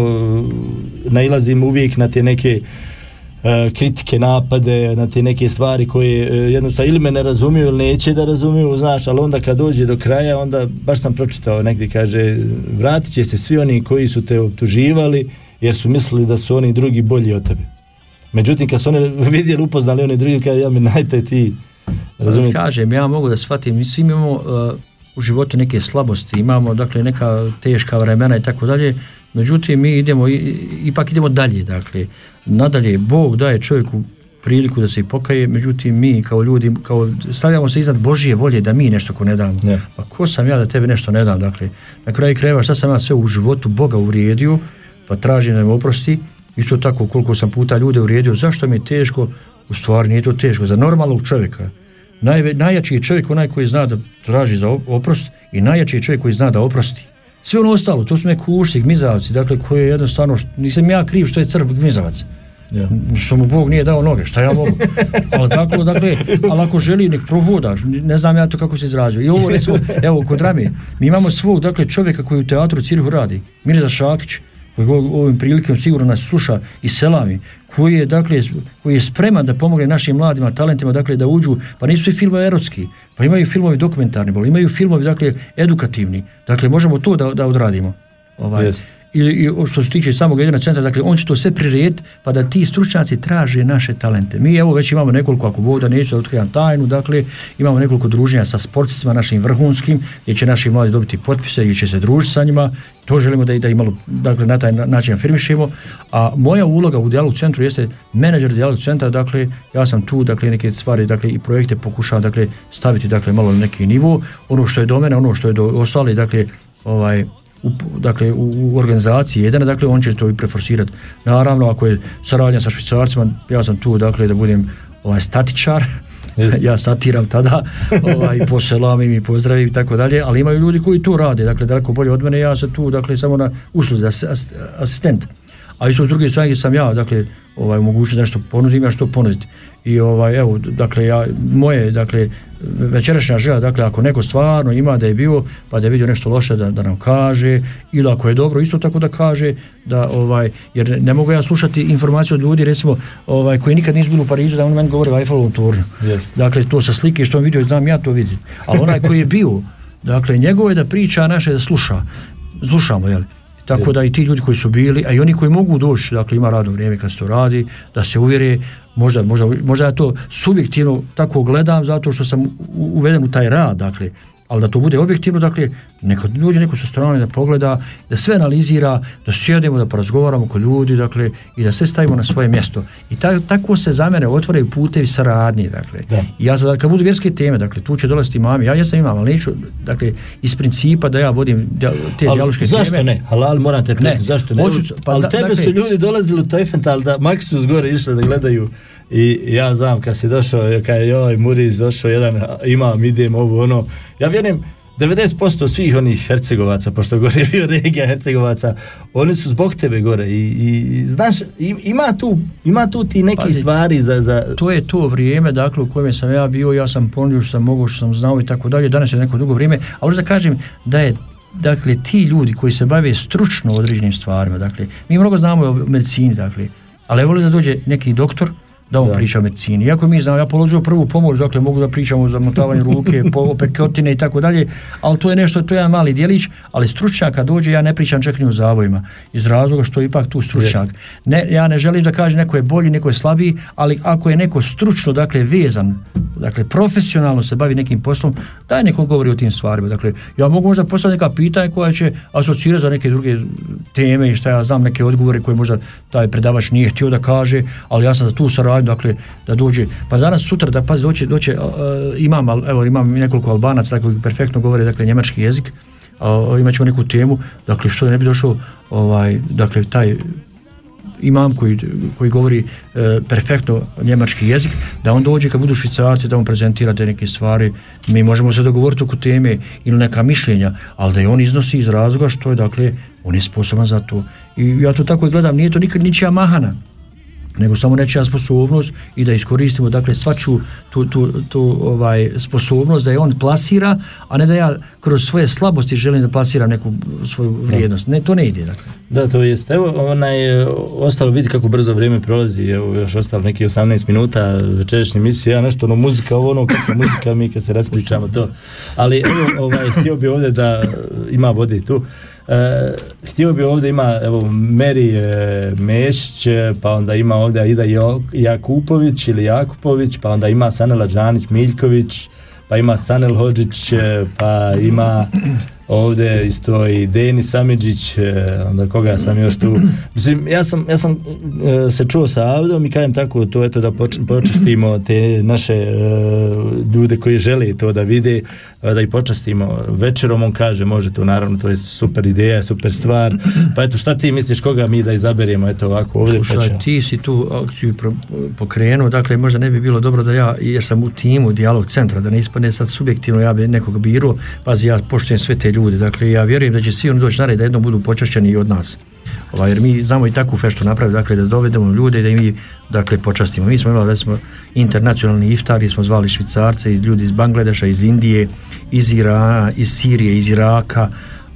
S3: nailazim uvijek na te neke uh, kritike, napade, na te neke stvari koje uh, jednostavno ili me ne razumiju ili neće da razumiju, znaš, ali onda kad dođe do kraja, onda baš sam pročitao negdje, kaže, vratit će se svi oni koji su te optuživali, jer su mislili da su oni drugi bolji od tebe. Međutim, kad su oni vidjeli, upoznali oni drugi, kaže, ja mi najte ti, razumijete?
S7: Kažem, ja mogu da shvatim, mi svi imamo uh, u životu neke slabosti, imamo dakle neka teška vremena i tako dalje, međutim mi idemo, ipak idemo dalje, dakle, nadalje, Bog daje čovjeku priliku da se i pokaje, međutim mi kao ljudi, kao stavljamo se iznad Božije volje da mi nešto ko ne damo. Pa ko sam ja da tebi nešto ne dam, dakle, na kraju krajeva šta sam ja sve u životu Boga uvrijedio, pa tražim da me oprosti, isto tako koliko sam puta ljude uvrijedio, zašto mi je teško, u stvari nije to teško, za normalnog čovjeka. Najve, najjači je čovjek onaj koji zna da traži za op- oprost i najjači je čovjek koji zna da oprosti. Sve ono ostalo, to su me kušci, gmizavci, dakle koji je jednostavno, nisam ja kriv što je crb gmizavac.
S3: Ja.
S7: Što mu Bog nije dao noge, šta ja mogu? ali tako, dakle, ali ako želi nek prohoda, ne znam ja to kako se izrađuje. I ovo recimo, evo kod drame, mi imamo svog, dakle, čovjeka koji u teatru Cirihu radi, Mirza Šakić, koji ovim prilikom sigurno nas sluša i selami, koji je, dakle, koji je spreman da pomogne našim mladima talentima, dakle, da uđu, pa nisu svi filmovi erotski, pa imaju filmovi dokumentarni, imaju filmovi, dakle, edukativni, dakle, možemo to da, da odradimo. Ovaj.
S3: Jest.
S7: I, i što se tiče samog jedinog centra, dakle, on će to sve prirediti, pa da ti stručnjaci traže naše talente. Mi evo već imamo nekoliko, ako voda neću da otkrivam tajnu, dakle, imamo nekoliko druženja sa sportistima našim vrhunskim, gdje će naši mladi dobiti potpise, gdje će se družiti sa njima, to želimo da da i malo, dakle, na taj na- način afirmišemo, a moja uloga u dijalog centru jeste menadžer dijalog centra, dakle, ja sam tu, dakle, neke stvari, dakle, i projekte pokušavam, dakle, staviti, dakle, malo na neki nivo, ono što je do mene, ono što je do ostali, dakle, ovaj, u, dakle, u, u organizaciji jedan, dakle, on će to i preforsirati. Naravno, ako je saradnja sa švicarcima, ja sam tu, dakle, da budem ovaj, statičar, ja statiram tada, ovaj, poselamim i pozdravim i tako dalje, ali imaju ljudi koji to rade, dakle, daleko bolje od mene, ja sam tu, dakle, samo na usluzi, as, as, asistent. A isto s druge strane sam ja, dakle, ovaj, mogućnost nešto ponudim, ja što ponuditi. I ovaj, evo, dakle, ja, moje, dakle, večerašnja želja, dakle, ako neko stvarno ima da je bio, pa da je vidio nešto loše, da, da nam kaže, ili ako je dobro, isto tako da kaže, da, ovaj, jer ne mogu ja slušati informaciju od ljudi, recimo, ovaj, koji nikad nisu bili u Parizu, da on meni govori o Eiffelovom tornju.
S3: Yes.
S7: Dakle, to sa slike što on vidio, znam ja to vidim. Ali onaj koji je bio, dakle, njegovo je da priča, a naše da sluša. Slušamo, jel? Tako da i ti ljudi koji su bili, a i oni koji mogu doći, dakle ima radno vrijeme kad se to radi, da se uvjere, možda, možda, možda ja to subjektivno tako gledam zato što sam uveden u taj rad, dakle, ali da to bude objektivno, dakle, neka dođe neko sa strane da pogleda, da sve analizira, da sjedemo, da porazgovaramo kod ljudi, dakle, i da sve stavimo na svoje mjesto. I ta, tako se za mene otvaraju putevi saradnje, dakle.
S3: Da.
S7: I ja sad, kad budu vjerske teme, dakle, tu će dolaziti mami, ja jesam imam, ali neću, dakle, iz principa da ja vodim te
S3: Ali
S7: dijaloške
S3: zašto
S7: teme.
S3: ne? Halal moram te pitati,
S7: Ne,
S3: zašto ne?
S7: hoću- pa
S3: ali
S7: da-
S3: tebe
S7: dakle-
S3: su ljudi dolazili u Teufental da Maksus gore išli da gledaju I ja znam kad si došao, kad je joj Muriz došao jedan, imam, idem ovo ono, ja vjerujem 90% svih onih Hercegovaca, pošto gore je bio regija Hercegovaca, oni su zbog tebe gore i, i znaš, im- ima tu, ima tu ti neki
S7: Pazi,
S3: stvari za, za
S7: to je to vrijeme dakle u kojem sam ja bio, ja sam ponudio što sam mogao, što sam znao i tako dalje, danas je neko drugo vrijeme, ali da kažem da je dakle ti ljudi koji se bave stručno određenim stvarima, dakle mi mnogo znamo o medicini, dakle, ali evo da dođe neki doktor da on
S3: Da.
S7: priča o medicini. Iako mi znamo, ja položio prvu pomoć, dakle mogu da pričam o zamotavanju ruke, po pekotine i tako dalje, ali to je nešto, to je jedan mali dijelić, ali stručnjak kad dođe, ja ne pričam čak ni o zavojima, iz razloga što je ipak tu stručnjak. Ne, ja ne želim da kažem neko je bolji, neko je slabiji, ali ako je neko stručno, dakle vezan, dakle profesionalno se bavi nekim poslom, daj neko govori o tim stvarima. Dakle, ja mogu možda postaviti neka pitanja koja će asocirati za neke druge teme i šta ja znam, neke odgovore koje možda taj predavač nije htio da kaže, ali ja sam za tu saradnju, dakle, da dođe, pa danas sutra da pazi, doće, doće, uh, imam, evo, imam nekoliko albanaca koji perfektno govore, dakle, njemački jezik, a, imat ćemo neku temu, dakle, što ne bi došao, ovaj, dakle, taj imam koji, koji govori e, perfektno njemački jezik, da on dođe kad budu švicarci, da on prezentira te neke stvari, mi možemo se dogovoriti oko teme ili neka mišljenja, ali da je on iznosi iz razloga što je, dakle, on je sposoban za to. I ja to tako i gledam, nije to nikad ničija mahana, nego samo nečija sposobnost i da iskoristimo dakle svaču tu, tu, tu ovaj, sposobnost da je on plasira, a ne da ja kroz svoje slabosti želim da plasiram neku svoju vrijednost. Ne, to ne ide. Dakle.
S3: Da, to jest. Evo, onaj, e, ostalo vidi kako brzo vrijeme prolazi, evo još ostalo neki 18 minuta večerašnje emisije, ja nešto ono muzika, ovo ono kako muzika, mi kad se raspričamo to. Ali evo, ovaj, htio bi ovdje da ima vode i tu. E, htio bi ovdje ima evo Meri e, Mešić, e, pa onda ima ovdje Ida Jakupović ili Jakupović, pa onda ima Sanela Đanić Miljković, pa ima Sanel Hođić, e, pa ima ovdje isto i Deni Samidžić, onda koga sam još tu. Mislim, ja sam, ja sam se čuo sa Avdom i kažem tako, to eto da poč, počastimo te naše ljude koji žele to da vide, da ih počastimo. Večerom, on kaže, može to naravno, to je super ideja, super stvar, pa eto, šta ti misliš, koga mi da izaberemo, eto ovako, ovdje pa
S7: Slušaj, ti si tu akciju pokrenuo, dakle možda ne bi bilo dobro da ja, jer sam u timu dijalog centra, da ne ispadne sad subjektivno, ja bi nekog birao, pazi, ja poštujem sve te ljude, dakle ja vjerujem da će svi oni doći na red da jednom budu počašćeni i od nas. Ovaj, jer mi znamo i takvu feštu napraviti, dakle da dovedemo ljude i da mi dakle, počastimo. Mi smo imali recimo internacionalni iftar smo zvali švicarce, iz ljudi iz Bangladeša, iz Indije, iz Irana, iz Sirije, iz Iraka,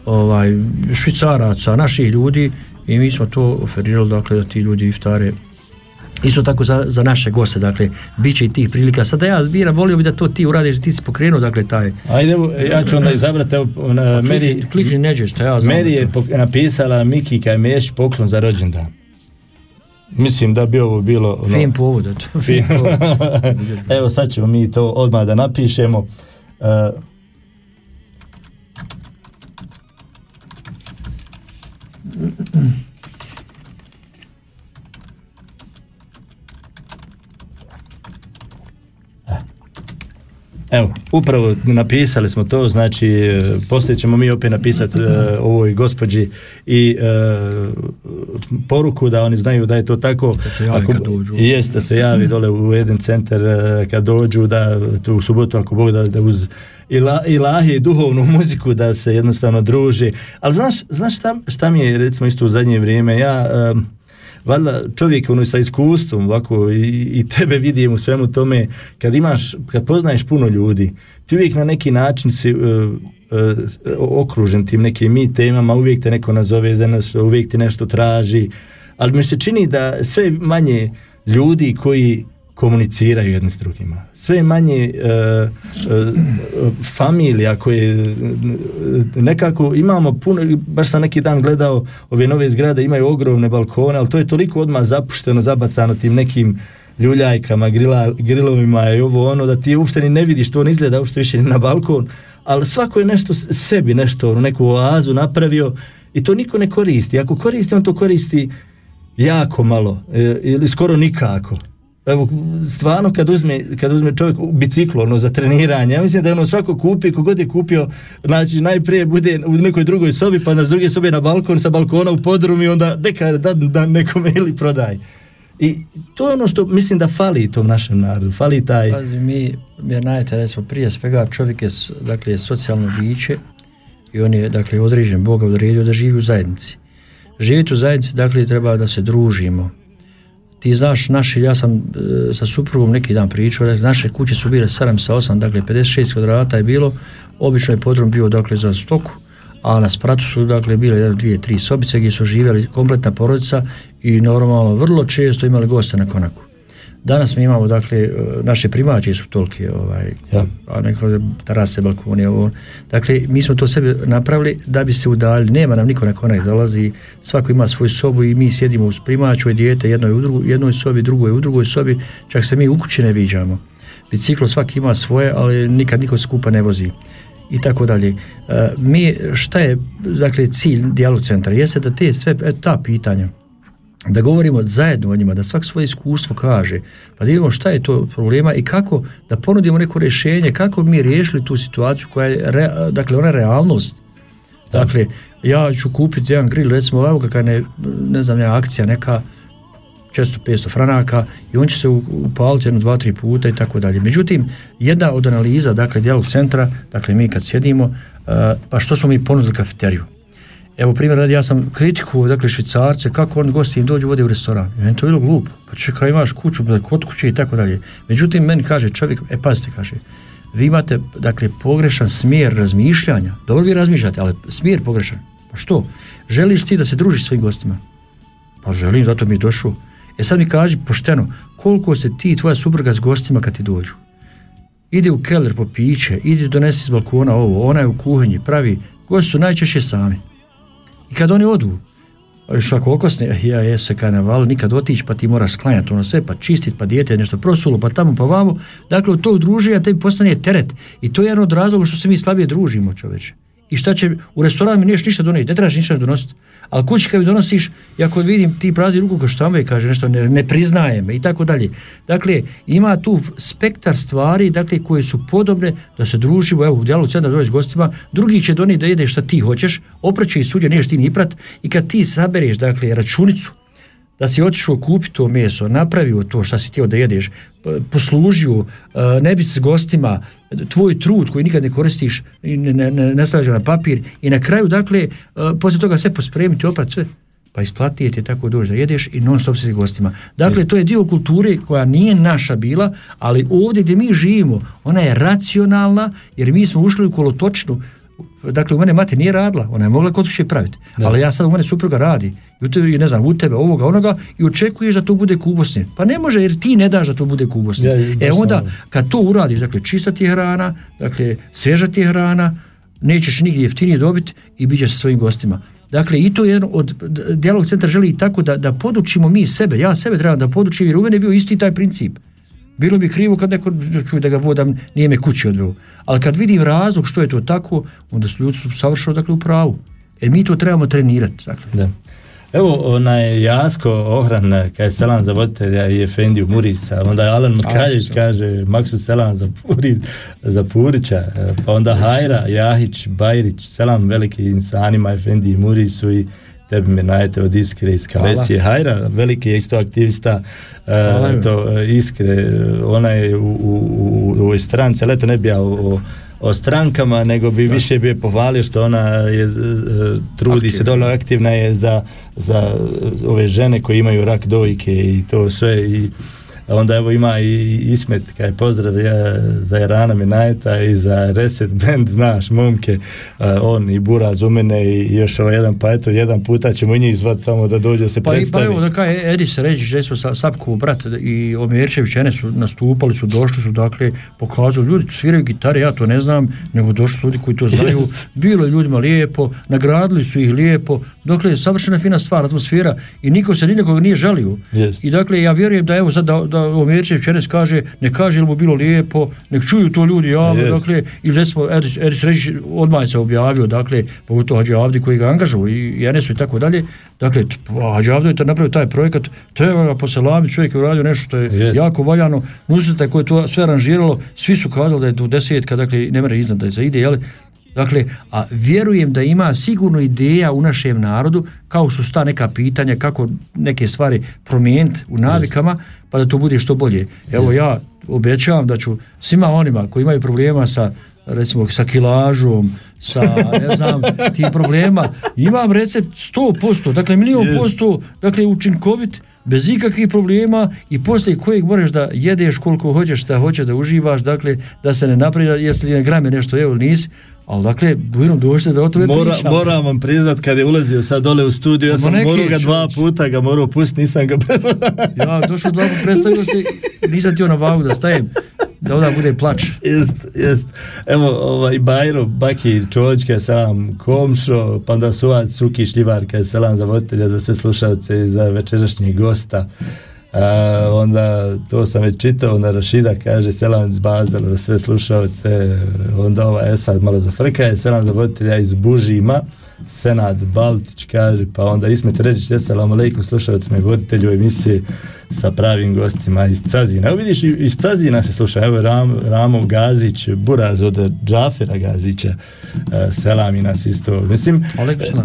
S7: ovaj, švicaraca, naših ljudi i mi smo to oferirali dakle, da ti ljudi iftare Isto tako za, za naše goste, dakle, bit će i tih prilika. Sada ja biram, volio bi da to ti uradiš, ti si pokrenuo, dakle, taj...
S3: Ajde, evo, ja ću onda izabrati, evo, na, Meri,
S7: Klikni, klikni neđe, šta ja znam.
S3: Meri je pok- napisala Miki Kajmeš poklon za rođendan. Mislim da bi ovo bilo... ono,
S7: Fin povod, eto.
S3: fin. Evo sad ćemo mi to odmah da napišemo. Uh, Evo, upravo napisali smo to, znači e, poslije ćemo mi opet napisati e, ovoj gospođi i e, poruku da oni znaju da je to tako.
S7: se javi kad dođu.
S3: Jest, da se javi dole u jedan centar e, kad dođu, da tu u subotu ako Bog da, da uz ila, ilahi duhovnu muziku da se jednostavno druži. Ali znaš, znaš šta, šta mi je recimo isto u zadnje vrijeme, ja... em, valjda čovjek ono sa iskustvom ovako i, i tebe vidim u svemu tome kad imaš, kad poznaješ puno ljudi ti uvijek na neki način si uh, uh, okružen tim nekim mi temama uvijek te neko nazove za nešto, uvijek ti nešto traži ali mi se čini da sve manje ljudi koji komuniciraju jedni s drugima. Sve manje e, e, familija koje e, nekako imamo puno, baš sam neki dan gledao ove nove zgrade imaju ogromne balkone, ali to je toliko odmah zapušteno, zabacano tim nekim ljuljajkama, grila, grilovima i ovo ono, da ti uopšte ni ne vidiš, to ne izgleda uopšte više na balkon, ali svako je nešto sebi, nešto, ono, neku oazu napravio i to niko ne koristi. Ako koristi, on to koristi jako malo e, ili skoro nikako. Evo, stvarno kad uzme, kad uzme čovjek biciklo ono, za treniranje, ja mislim da ono svako kupi, kogod je kupio, znači najprije bude u nekoj drugoj sobi, pa na druge sobe na balkon, sa balkona u podrum i onda neka da, da nekome ili prodaj. I to je ono što mislim da fali tom našem narodu, fali taj...
S7: Pazi, mi, jer najte, recimo, prije svega čovjek je, dakle, je socijalno biće i on je, dakle, određen, Bog ga odredio da živi u zajednici. Živjeti u zajednici, dakle, treba da se družimo. Ti znaš, naši, ja sam e, sa suprugom neki dan pričao, naše kuće su bile 7 sa 8, dakle, 56 kvadrata je bilo, obično je podrum bio, dakle, za stoku, a na spratu su, dakle, bile jedan, dvije, tri sobice gdje su živjeli kompletna porodica i normalno vrlo često imali goste na konaku. Danas mi imamo, dakle, e, naše primaće su tolike, ovaj,
S3: Ja.
S7: a neko terase, balkoni, ovo. Dakle, mi smo to sebi napravili da bi se udaljili. Nema nam niko na konak dolazi, svako ima svoju sobu i mi sjedimo uz primaću i dijete, jedno je u drugu, jednoj sobi, drugo je u drugoj sobi, čak se mi u kući ne viđamo. Biciklo svaki ima svoje, ali nikad niko skupa ne vozi i tako dalje. E, mi, šta je, dakle, cilj dijalog centra? Jeste da te sve, e, ta pitanja, da govorimo zajedno o njima, da svak svoje iskustvo kaže, pa da vidimo šta je to problema i kako da ponudimo neko rješenje, kako mi riješili tu situaciju koja je, re- dakle, ona je realnost. Dakle, ja ću kupiti jedan grill, recimo, evo kakva ne, ne znam, ja, akcija neka, 400-500 franaka i on će se upaliti jedno, dva, tri puta i tako dalje. Međutim, jedna od analiza, dakle, dijalog centra, dakle, mi kad sjedimo, e, pa što smo mi ponudili kafeteriju? Evo primjer, ja sam kritiku, dakle, švicarce, kako oni gosti im dođu vode u restoran. Meni to bilo glupo. Pa čekaj, imaš kuću, kod kuće i tako dalje. Međutim, meni kaže čovjek, e pazite, kaže, vi imate, dakle, pogrešan smjer razmišljanja. Dobro vi razmišljate, ali smjer pogrešan. Pa što? Želiš ti da se družiš s svojim gostima? Pa želim, zato mi je došao. E sad mi kaži pošteno, koliko se ti i tvoja supruga s gostima kad ti dođu? Ide u keller po piće, ide donesi s balkona ovo, ona je u kuhinji, pravi, gosti su najčešće sami. I kad oni odu, još ako okosne, ja je se karneval, nikad otići, pa ti moraš sklanjati ono sve, pa čistit, pa dijete je nešto prosulo, pa tamo, pa vamo. Dakle, od tog druženja tebi postane teret. I to je jedan od razloga što se mi slabije družimo, čoveče. I šta će, u restoran mi niješ ništa donijeti, ne trebaš ništa donositi. Ali kući kad mi donosiš, i ako vidim ti prazni ruku kao štambe kaže nešto, ne, ne priznaje me i tako dalje. Dakle, ima tu spektar stvari, dakle, koje su podobne da se družimo, evo, u dijalogu centra dođe s gostima, drugi će donijeti da jedeš šta ti hoćeš, opreće i suđe, ti ni prat, i kad ti sabereš, dakle, računicu, da si otišao kupiti to meso, napravio to što si htio da jedeš, poslužio, e, ne biti s gostima, tvoj trud koji nikad ne koristiš i ne, ne, ne, ga na papir i na kraju, dakle, e, poslije toga sve pospremiti, oprat sve, pa isplatiti ti tako doći da jedeš i non stop si s gostima. Dakle, to je dio kulture koja nije naša bila, ali ovdje gdje mi živimo, ona je racionalna, jer mi smo ušli u kolotočnu, Dakle, u mene mati nije radila, ona je mogla kod kuće praviti, ali ja sad u mene supruga radi, i u tebe, i ne znam, u tebe, ovoga, onoga, i očekuješ da to bude kubosnije. Pa ne može, jer ti ne daš da to bude kubosnije.
S3: Ja,
S7: e onda, kad to uradiš, dakle, čista ti je hrana, dakle, svježa ti je hrana, nećeš nigdje jeftinije dobiti i bit ćeš sa svojim gostima. Dakle, i to je jedan od, dijalog centar želi i tako da, da podučimo mi sebe, ja sebe trebam da podučim, jer u mene je bio isti taj princip. Bilo bi krivo kad neko čuje da ga vodam, nije me kući odveo. Ali kad vidim razlog što je to tako, onda su ljudi su savršeno dakle, u pravu. E mi to trebamo trenirati. Dakle.
S3: Da. Evo onaj Jasko Ohran, kaj je selam za voditelja i Efendiju Murisa, onda je Alan Mrkaljević kaže Maksu selam za, Puri, za Purića, pa onda Hajra, Jahić, Bajrić, selam veliki insanima Efendiji Murisu i tebi me najete od Iskre iz Kalesije. Hajra, veliki je isto aktivista e, to, e, Iskre, e, ona je u, u, u, u stranci, ali eto ne bi ja o, o, strankama, nego bi više bi je pohvalio što ona je, z- trudi se dovoljno aktivna je za, za e, ove žene koje imaju rak dojke i to sve i onda evo ima i Ismet kaj pozdrav ja, za Jarana Minajeta i za Reset Band, znaš, momke a, on i Buraz u mene i još ovaj jedan, pa eto, jedan puta ćemo i njih samo da dođe se
S7: Pa, i, pa
S3: predstavi.
S7: evo da kaj Edis Ređić, Žeso Sa- Sapkov brat i Omjerčević, ene su nastupali, su došli su, dakle, pokazali, ljudi sviraju gitare, ja to ne znam, nego došli su ljudi koji to znaju,
S3: Jest.
S7: bilo je ljudima lijepo, nagradili su ih lijepo, dakle, savršena fina stvar, atmosfera i niko se ni nekoga nije žalio.
S3: Jest.
S7: I dakle, ja vjerujem da evo sad da, da Omjerčević Enes kaže, ne kaže ili mu bilo lijepo, nek čuju to ljudi javno,
S3: Jest.
S7: dakle, ili recimo Edis, Edis Ređić odmah se objavio, dakle, pogotovo Hadži Avdi koji ga angažuju i, i Enesu i tako dalje, dakle, pa Hadži Avdi je to napravio taj projekat, treba ga poselamiti, čovjek je uradio nešto što je
S3: Jest.
S7: jako valjano, Nusreta koje je to sve aranžiralo, svi su kazali da je do desetka, dakle, ne mre iznad da je zaide, jeli, Dakle, a vjerujem da ima sigurno ideja u našem narodu, kao što su ta neka pitanja, kako neke stvari promijeniti u navikama, pa da to bude što bolje. Evo ja obećavam da ću svima onima koji imaju problema sa recimo sa kilažom, sa ne znam, tim problema, imam recept 100%, dakle milion
S3: Jest.
S7: posto, dakle učinkovit, bez ikakvih problema i poslije kojeg moraš da jedeš koliko hoćeš, da hoćeš da uživaš, dakle da se ne napreda, jesi li na grame nešto evo nisi, ali dakle, budem došli da o tome
S3: Mora,
S7: pričam.
S3: moram vam priznat kad je ulazio sad dole u studiju, ja sam
S7: neki
S3: morao ga dva puta ga morao pustiti, nisam ga
S7: Ja došao dva puta, predstavio se, nisam tio na vagu da stajem, da onda bude plač.
S3: Jest, jest. Evo, ovaj, Bajro, Baki, Čočka, selam Komšo, pa onda Suvac, Suki, Šljivarka, selam za voditelja, za sve slušalce i za večerašnjeg gosta. A, onda, to sam već čitao, onda Rašida kaže selam iz Bazela za sve slušalce, onda ova, e sad malo za frka, selam za voditelja iz Bužima, Senad Baltić kaže, pa onda Ismet Ređić, selam alaikum slušalcima i voditelju emisije sa pravim gostima iz Cazina. Evo vidiš, iz Cazina se sluša, evo Ram, Ramo Gazić, Buraz od Džafera Gazića, e, selam i nas isto. Mislim,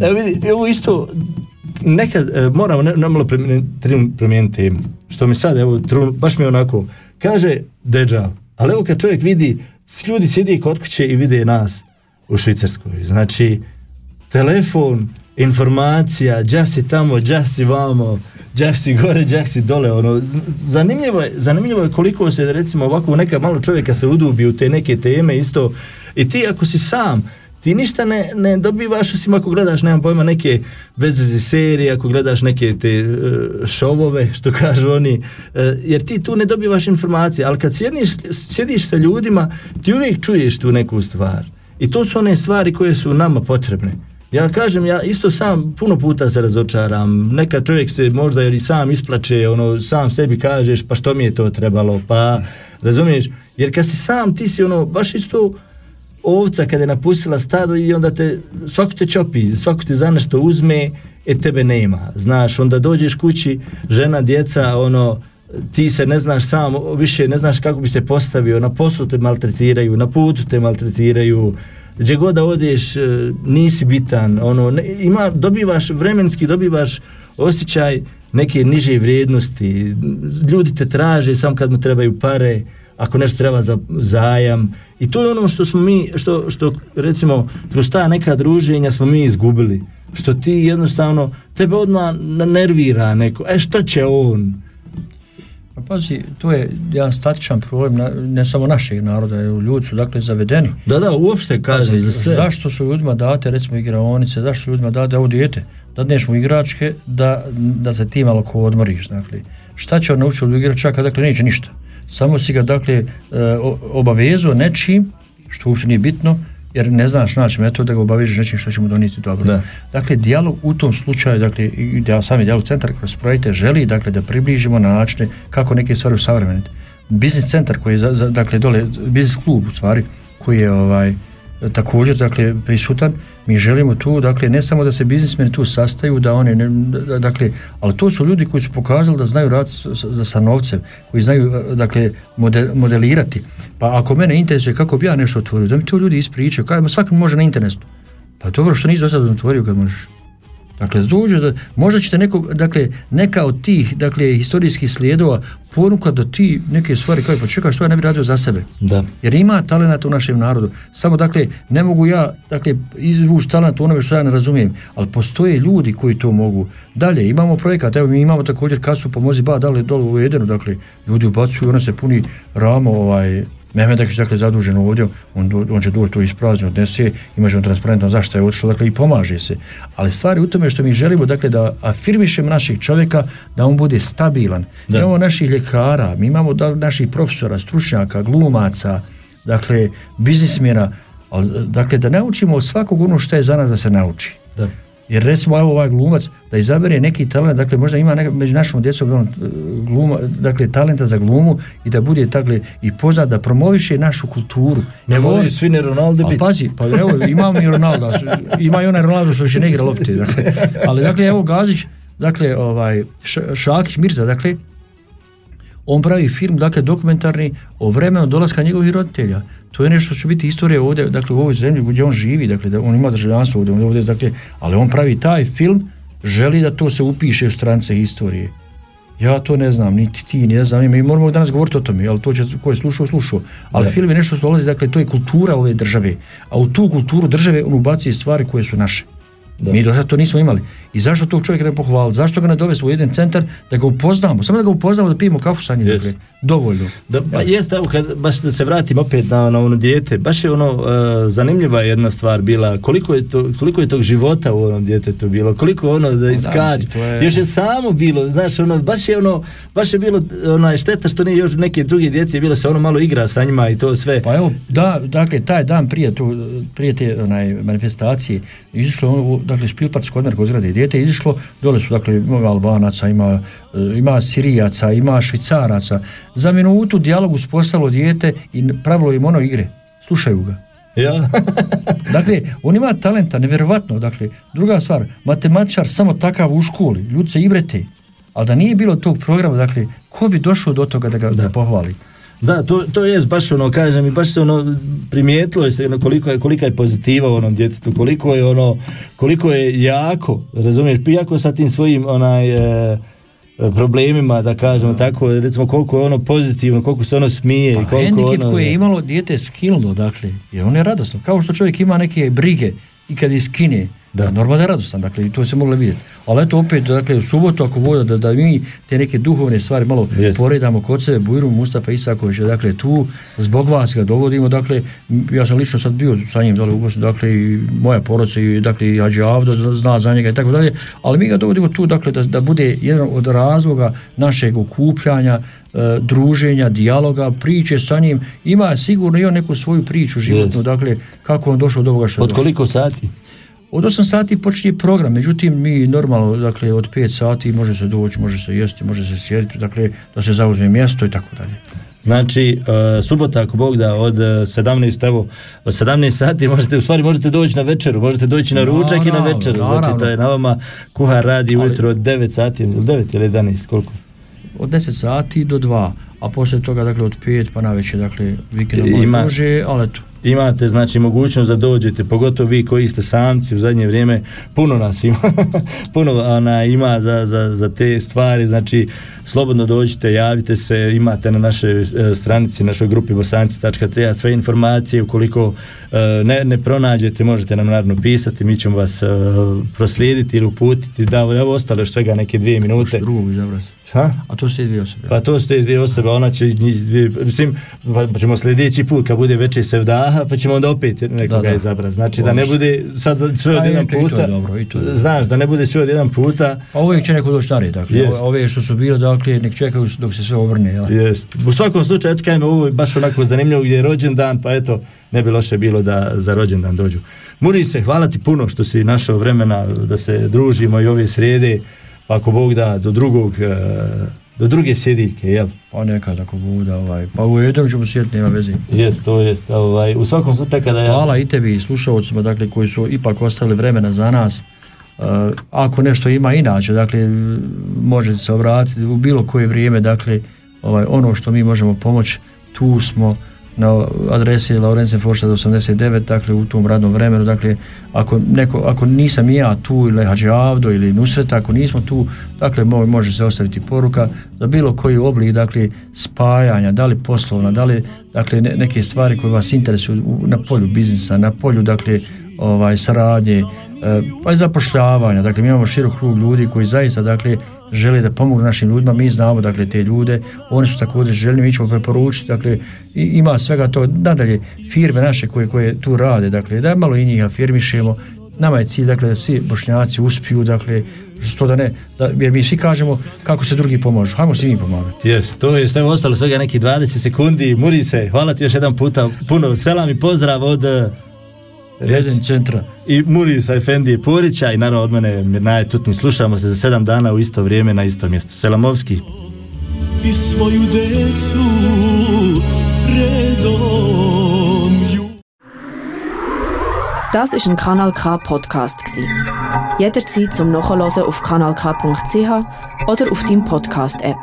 S3: evo vidi, evo isto, nekad e, moramo ne, ne malo promijeniti. Što mi sad, evo, tru, baš mi je onako, kaže Deđal, ali evo kad čovjek vidi, ljudi sjedi kod kuće i vide nas u Švicarskoj. Znači, telefon, informacija, đa si tamo, đa si vamo, đa si gore, đa si dole, ono, zanimljivo je, zanimljivo je koliko se, recimo, ovako neka malo čovjeka se udubi u te neke teme isto, i ti ako si sam, ti ništa ne, ne dobivaš osim ako gledaš, nemam pojma, neke bezveze serije, ako gledaš neke te e, šovove, što kažu oni, e, jer ti tu ne dobivaš informacije, ali kad sjediš, sjediš sa ljudima, ti uvijek čuješ tu neku stvar. I to su one stvari koje su nama potrebne. Ja kažem, ja isto sam puno puta se razočaram. Neka čovjek se možda i sam isplače, ono, sam sebi kažeš, pa što mi je to trebalo, pa, razumiješ? Jer kad si sam, ti si ono, baš isto ovca kada je napustila stado i onda te, svako te čopi, svako te za nešto uzme, e tebe nema. Znaš, onda dođeš kući, žena, djeca, ono, ti se ne znaš sam, više ne znaš kako bi se postavio, na poslu te maltretiraju, na putu te maltretiraju, gdje god da odeš, e, nisi bitan, ono, ima, dobivaš, vremenski dobivaš osjećaj neke niže vrijednosti, ljudi te traže samo kad mu trebaju pare, ako nešto treba za zajam i to je ono što smo mi, što, što recimo kroz ta neka druženja smo mi izgubili, što ti jednostavno, tebe odmah nervira neko, e šta će on,
S7: Pa pazi, to je jedan statičan problem, na- ne samo našeg naroda, ljudi su dakle zavedeni.
S3: da da, uopšte kažem za sve,
S7: Zašto su ljudima date recimo igraonice, zašto su ljudima date ovo dijete? Dadneš mu igračke da, da se ti malo ko odmoriš, dakle. Šta će on naučiti od igračaka? Dakle, neće ništa. Samo si ga, dakle, e, obavezao nečim, što uopšte nije bitno, jer ne znaš naći metod da ga obavežeš nečim što će mu donijeti dobro.
S3: Da.
S7: Dakle, dijalog u tom slučaju, dakle, i sami dijalog centar kroz projekte želi, dakle, da približimo načine kako neke stvari usavremeniti. Biznis centar koji je, dakle, dole, biznis klub u stvari, koji je ovaj, također dakle prisutan. Mi želimo tu dakle ne samo da se biznismeni tu sastaju da oni ne, da- dakle ali to su ljudi koji su pokazali da znaju raditi s- s- sa novcem koji znaju eh, dakle mode- modelirati. Pa ako mene interesuje kako bi ja nešto otvorio da mi to ljudi ispričaju kao svaki može na internetu. Pa dobro što nisi do sada otvorio kad možeš Dakle, dođe da, možda ćete neko, dakle, neka od tih, dakle, historijskih slijedova ponuka da ti neke stvari kao pa čekaj što ja ne bi radio za sebe.
S3: da,
S7: Jer ima talenata u našem narodu. Samo dakle, ne mogu ja dakle, izvući talent u onome što ja ne razumijem, ali postoje ljudi koji to mogu. Dalje, imamo projekat, evo mi imamo također kasu Pomozi ba, dale dole u Edenu, dakle, ljudi ubacuju, ona se puni ramo, ovaj, Mehmedak je dakle zadužen ovdje, on, on će doći to isprazni, odnese, imaš transparentno zašto je otišlo, dakle i pomaže se. Ali stvari u tome što mi želimo, dakle da afirmišemo našeg čovjeka, da on bude stabilan.
S3: Da.
S7: Imamo naših ljekara, mi imamo da, naših profesora, stručnjaka, glumaca, dakle biznismjera, dakle da naučimo svakog ono što je za nas da se nauči.
S3: da.
S7: Jer recimo evo ovaj glumac da izabere neki talent, dakle možda ima neka, među našom djecom ono, gluma, dakle talenta za glumu i da bude dakle i poznat da promoviše našu kulturu.
S3: Ne
S7: Evo
S3: moraju svi ni Ronaldo biti.
S7: pazi, pa evo, imamo i Ronaldo, ima i onaj Ronaldo što više ne igra lopte, dakle. Ali, dakle, evo Gazić, dakle, ovaj, Šakić Mirza, dakle, On pravi film, dakle, dokumentarni o vremenu dolaska njegovih roditelja. To je nešto što će biti istorija ovdje, dakle, u ovoj zemlji gdje on živi, dakle, da on ima državljanstvo ovdje, ovdje, dakle, ali on pravi taj film, želi da to se upiše u strance historije. Ja to ne znam, niti ti, ne znam, mi moramo danas govoriti o tome, ali to će, ko je slušao, slušao. Ali
S3: Da.
S7: film je nešto što dolazi, dakle, to je kultura ove države. A u tu kulturu države on ubacuje stvari koje su naše.
S3: Da.
S7: Mi do sada to nismo imali. I zašto tog čovjeka ne pohvaliti? Zašto ga ne dovesti u jedan centar da ga upoznamo? Samo da ga upoznamo da pijemo kafu sa njim.
S3: Jest.
S7: Dakle, dovoljno.
S3: Da, pa jest, evo, kad, baš da se vratim opet na, na ono dijete, baš je ono, e, zanimljiva je jedna stvar bila, koliko je, to, koliko je tog života u onom djetetu bilo, koliko ono da iskače,
S7: mislim, to je-
S3: još je samo bilo, znaš, ono, baš je ono, baš je bilo, onaj, šteta što nije još neke druge djece bilo se ono malo igra sa njima i to sve.
S7: Pa evo, da, dakle, taj dan prije, tu, prije te onaj, manifestacije, izišlo, je ono, dakle, Špilpac kod mene, kod zgrade dijete, je izišlo, dole su, dakle, ima Albanaca, ima, e, ima Sirijaca, ima Švicaraca. Za minutu dijalog uspostavilo dijete i pravilo im ono igre. Slušaju ga.
S3: Ja?
S7: Dakle, on ima talenta, nevjerovatno. Dakle, druga stvar, matematičar samo takav u školi, ljudi se ibrete. Ali da nije bilo tog programa, dakle, ko bi došao do toga da ga da. pohvali?
S3: Da, to, to je baš ono, kažem, i baš se ono, primijetilo je se ono, koliko je, kolika je pozitiva u onom djetetu, koliko je ono, koliko je jako, razumiješ, jako sa tim svojim onaj, e, problemima, da kažemo tako, recimo koliko je ono pozitivno, koliko se ono smije
S7: Pa,
S3: koliko
S7: hendikep
S3: ono...
S7: koje je imalo dijete skilno, dakle, jer on je radosno. Kao što čovjek ima neke brige i kad iskine,
S3: Da.
S7: normalno da je radostan, dakle, i to se moglo vidjeti. Ali eto opet, dakle, u subotu ako voda da, da mi te neke duhovne stvari malo
S3: Jest.
S7: poredamo kod sebe, Bujru Mustafa Isaković je, dakle, tu, zbog vas ga dovodimo, dakle, ja sam lično sad bio sa njim dole u Bosni, dakle, i moja porodica i, dakle, i Hadži Avdo zna- za njega i tako dalje, ali mi ga dovodimo tu, dakle, da, da bude jedan od razloga našeg okupljanja, e, druženja, dijaloga, priče sa njim, ima sigurno i on neku svoju priču životnu,
S3: Jest.
S7: dakle, kako on došao do ovoga što je
S3: Od koliko sati?
S7: Od 8 sati počinje program, međutim mi normalno, dakle od 5 sati može se doći, može se jesti, može se sjediti, dakle da se zauzme mjesto i tako dalje.
S3: Znači, e, subota, ako Bog da, od e, 17, evo, od 17 sati možete, u stvari možete doći na večeru, možete doći na ručak i na večeru, znači
S7: naravno.
S3: to je na vama, kuhar radi
S7: Ali-
S3: ujutro od 9 sati, ili 9 ili 11, koliko?
S7: Od 10 sati do 2, a poslije toga dakle od 5 pa na večer, dakle vikendom
S3: Ima-
S7: Ima... može, ali eto.
S3: Imate znači mogućnost da dođete, pogotovo vi koji ste samci u zadnje vrijeme, puno nas ima, puno ona ima za, za, za te stvari, znači slobodno dođite, javite se, imate na našoj e, stranici, našoj grupi bosanci.ca sve informacije, ukoliko e, ne, ne pronađete, možete nam naravno pisati, mi ćemo vas e, proslijediti ili uputiti, da evo ostalo još svega neke dvije minute. Ha?
S7: A to su te dvije osobe.
S3: Pa to su te dvije osobe, ona će mislim, pa ćemo sljedeći put kad bude veće sevdaha, pa ćemo onda opet nekoga
S7: Da, da.
S3: izabrati. Znači da ne bude sad sve od
S7: A,
S3: jedan
S7: je
S3: puta,
S7: dobro, i to je dobro.
S3: znaš, da ne bude sve od jedan puta,
S7: Pa uvijek će neko doći na red, dakle.
S3: Jest.
S7: Ove, što su bile, dakle, nek čekaju dok se sve obrne, jel?
S3: jest. U svakom slučaju, eto kajem, ovo je baš onako zanimljivo gdje je rođendan, pa eto, ne bi loše bilo da za rođendan dođu. Muri se, hvala ti puno što si našao vremena da se družimo i ove srijede, pa ako Bog da, do drugog, e, do druge sjedike, jel?
S7: Pa nekad ako bude, ovaj, pa u jednom ćemo sjetiti, nema veze.
S3: Jest, to jest. Ovaj, u svakom slučaju kada ja...
S7: Hvala i tebi i slušalcima dakle, koji su ipak ostavili vremena za nas. Uh, ako nešto ima inače, dakle, možete se obratiti u bilo koje vrijeme, dakle, ovaj, ono što mi možemo pomoći, tu smo na adresi Laurencen Forštad 89, dakle, u tom radnom vremenu, dakle, ako, neko, ako nisam ja tu, ili Hadži Avdo, ili Nusreta, ako nismo tu, dakle, mo- može se ostaviti poruka za bilo koji oblik, dakle, spajanja, da li poslovna, da li, dakle, ne- neke stvari koje vas interesuju na polju biznisa, na polju, dakle, ovaj, saradnje, pa i zapošljavanja, dakle, mi imamo širok krug ljudi koji zaista, dakle, žele da pomognu našim ljudima, mi znamo, dakle, te ljude, oni su također željni, mi ćemo preporučiti, dakle, i, ima svega to, nadalje, firme naše koje, koje tu rade, dakle, da malo i njih afirmišemo, nama je cilj, dakle, da svi bošnjaci uspiju, dakle, što da ne, da, jer mi svi kažemo kako se drugi pomažu, hajmo se i mi pomagati.
S3: Jes, to je sve ostalo svega neki 20 sekundi. Muri se, hvala ti još jedan puta. Puno selam i pozdrav od eh,
S7: Reden centra.
S3: i Murisa Efendije Porića i naravno od mene Mirnaje Tutni. Slušamo se za sedam dana u isto vrijeme na isto mjesto. Selamovski.
S5: i svoju decu redom ljubi.
S1: Das ist ein Kanal K Podcast gsi. Jederzeit zum Nachhören auf kanalk.ch oder auf deinem Podcast App.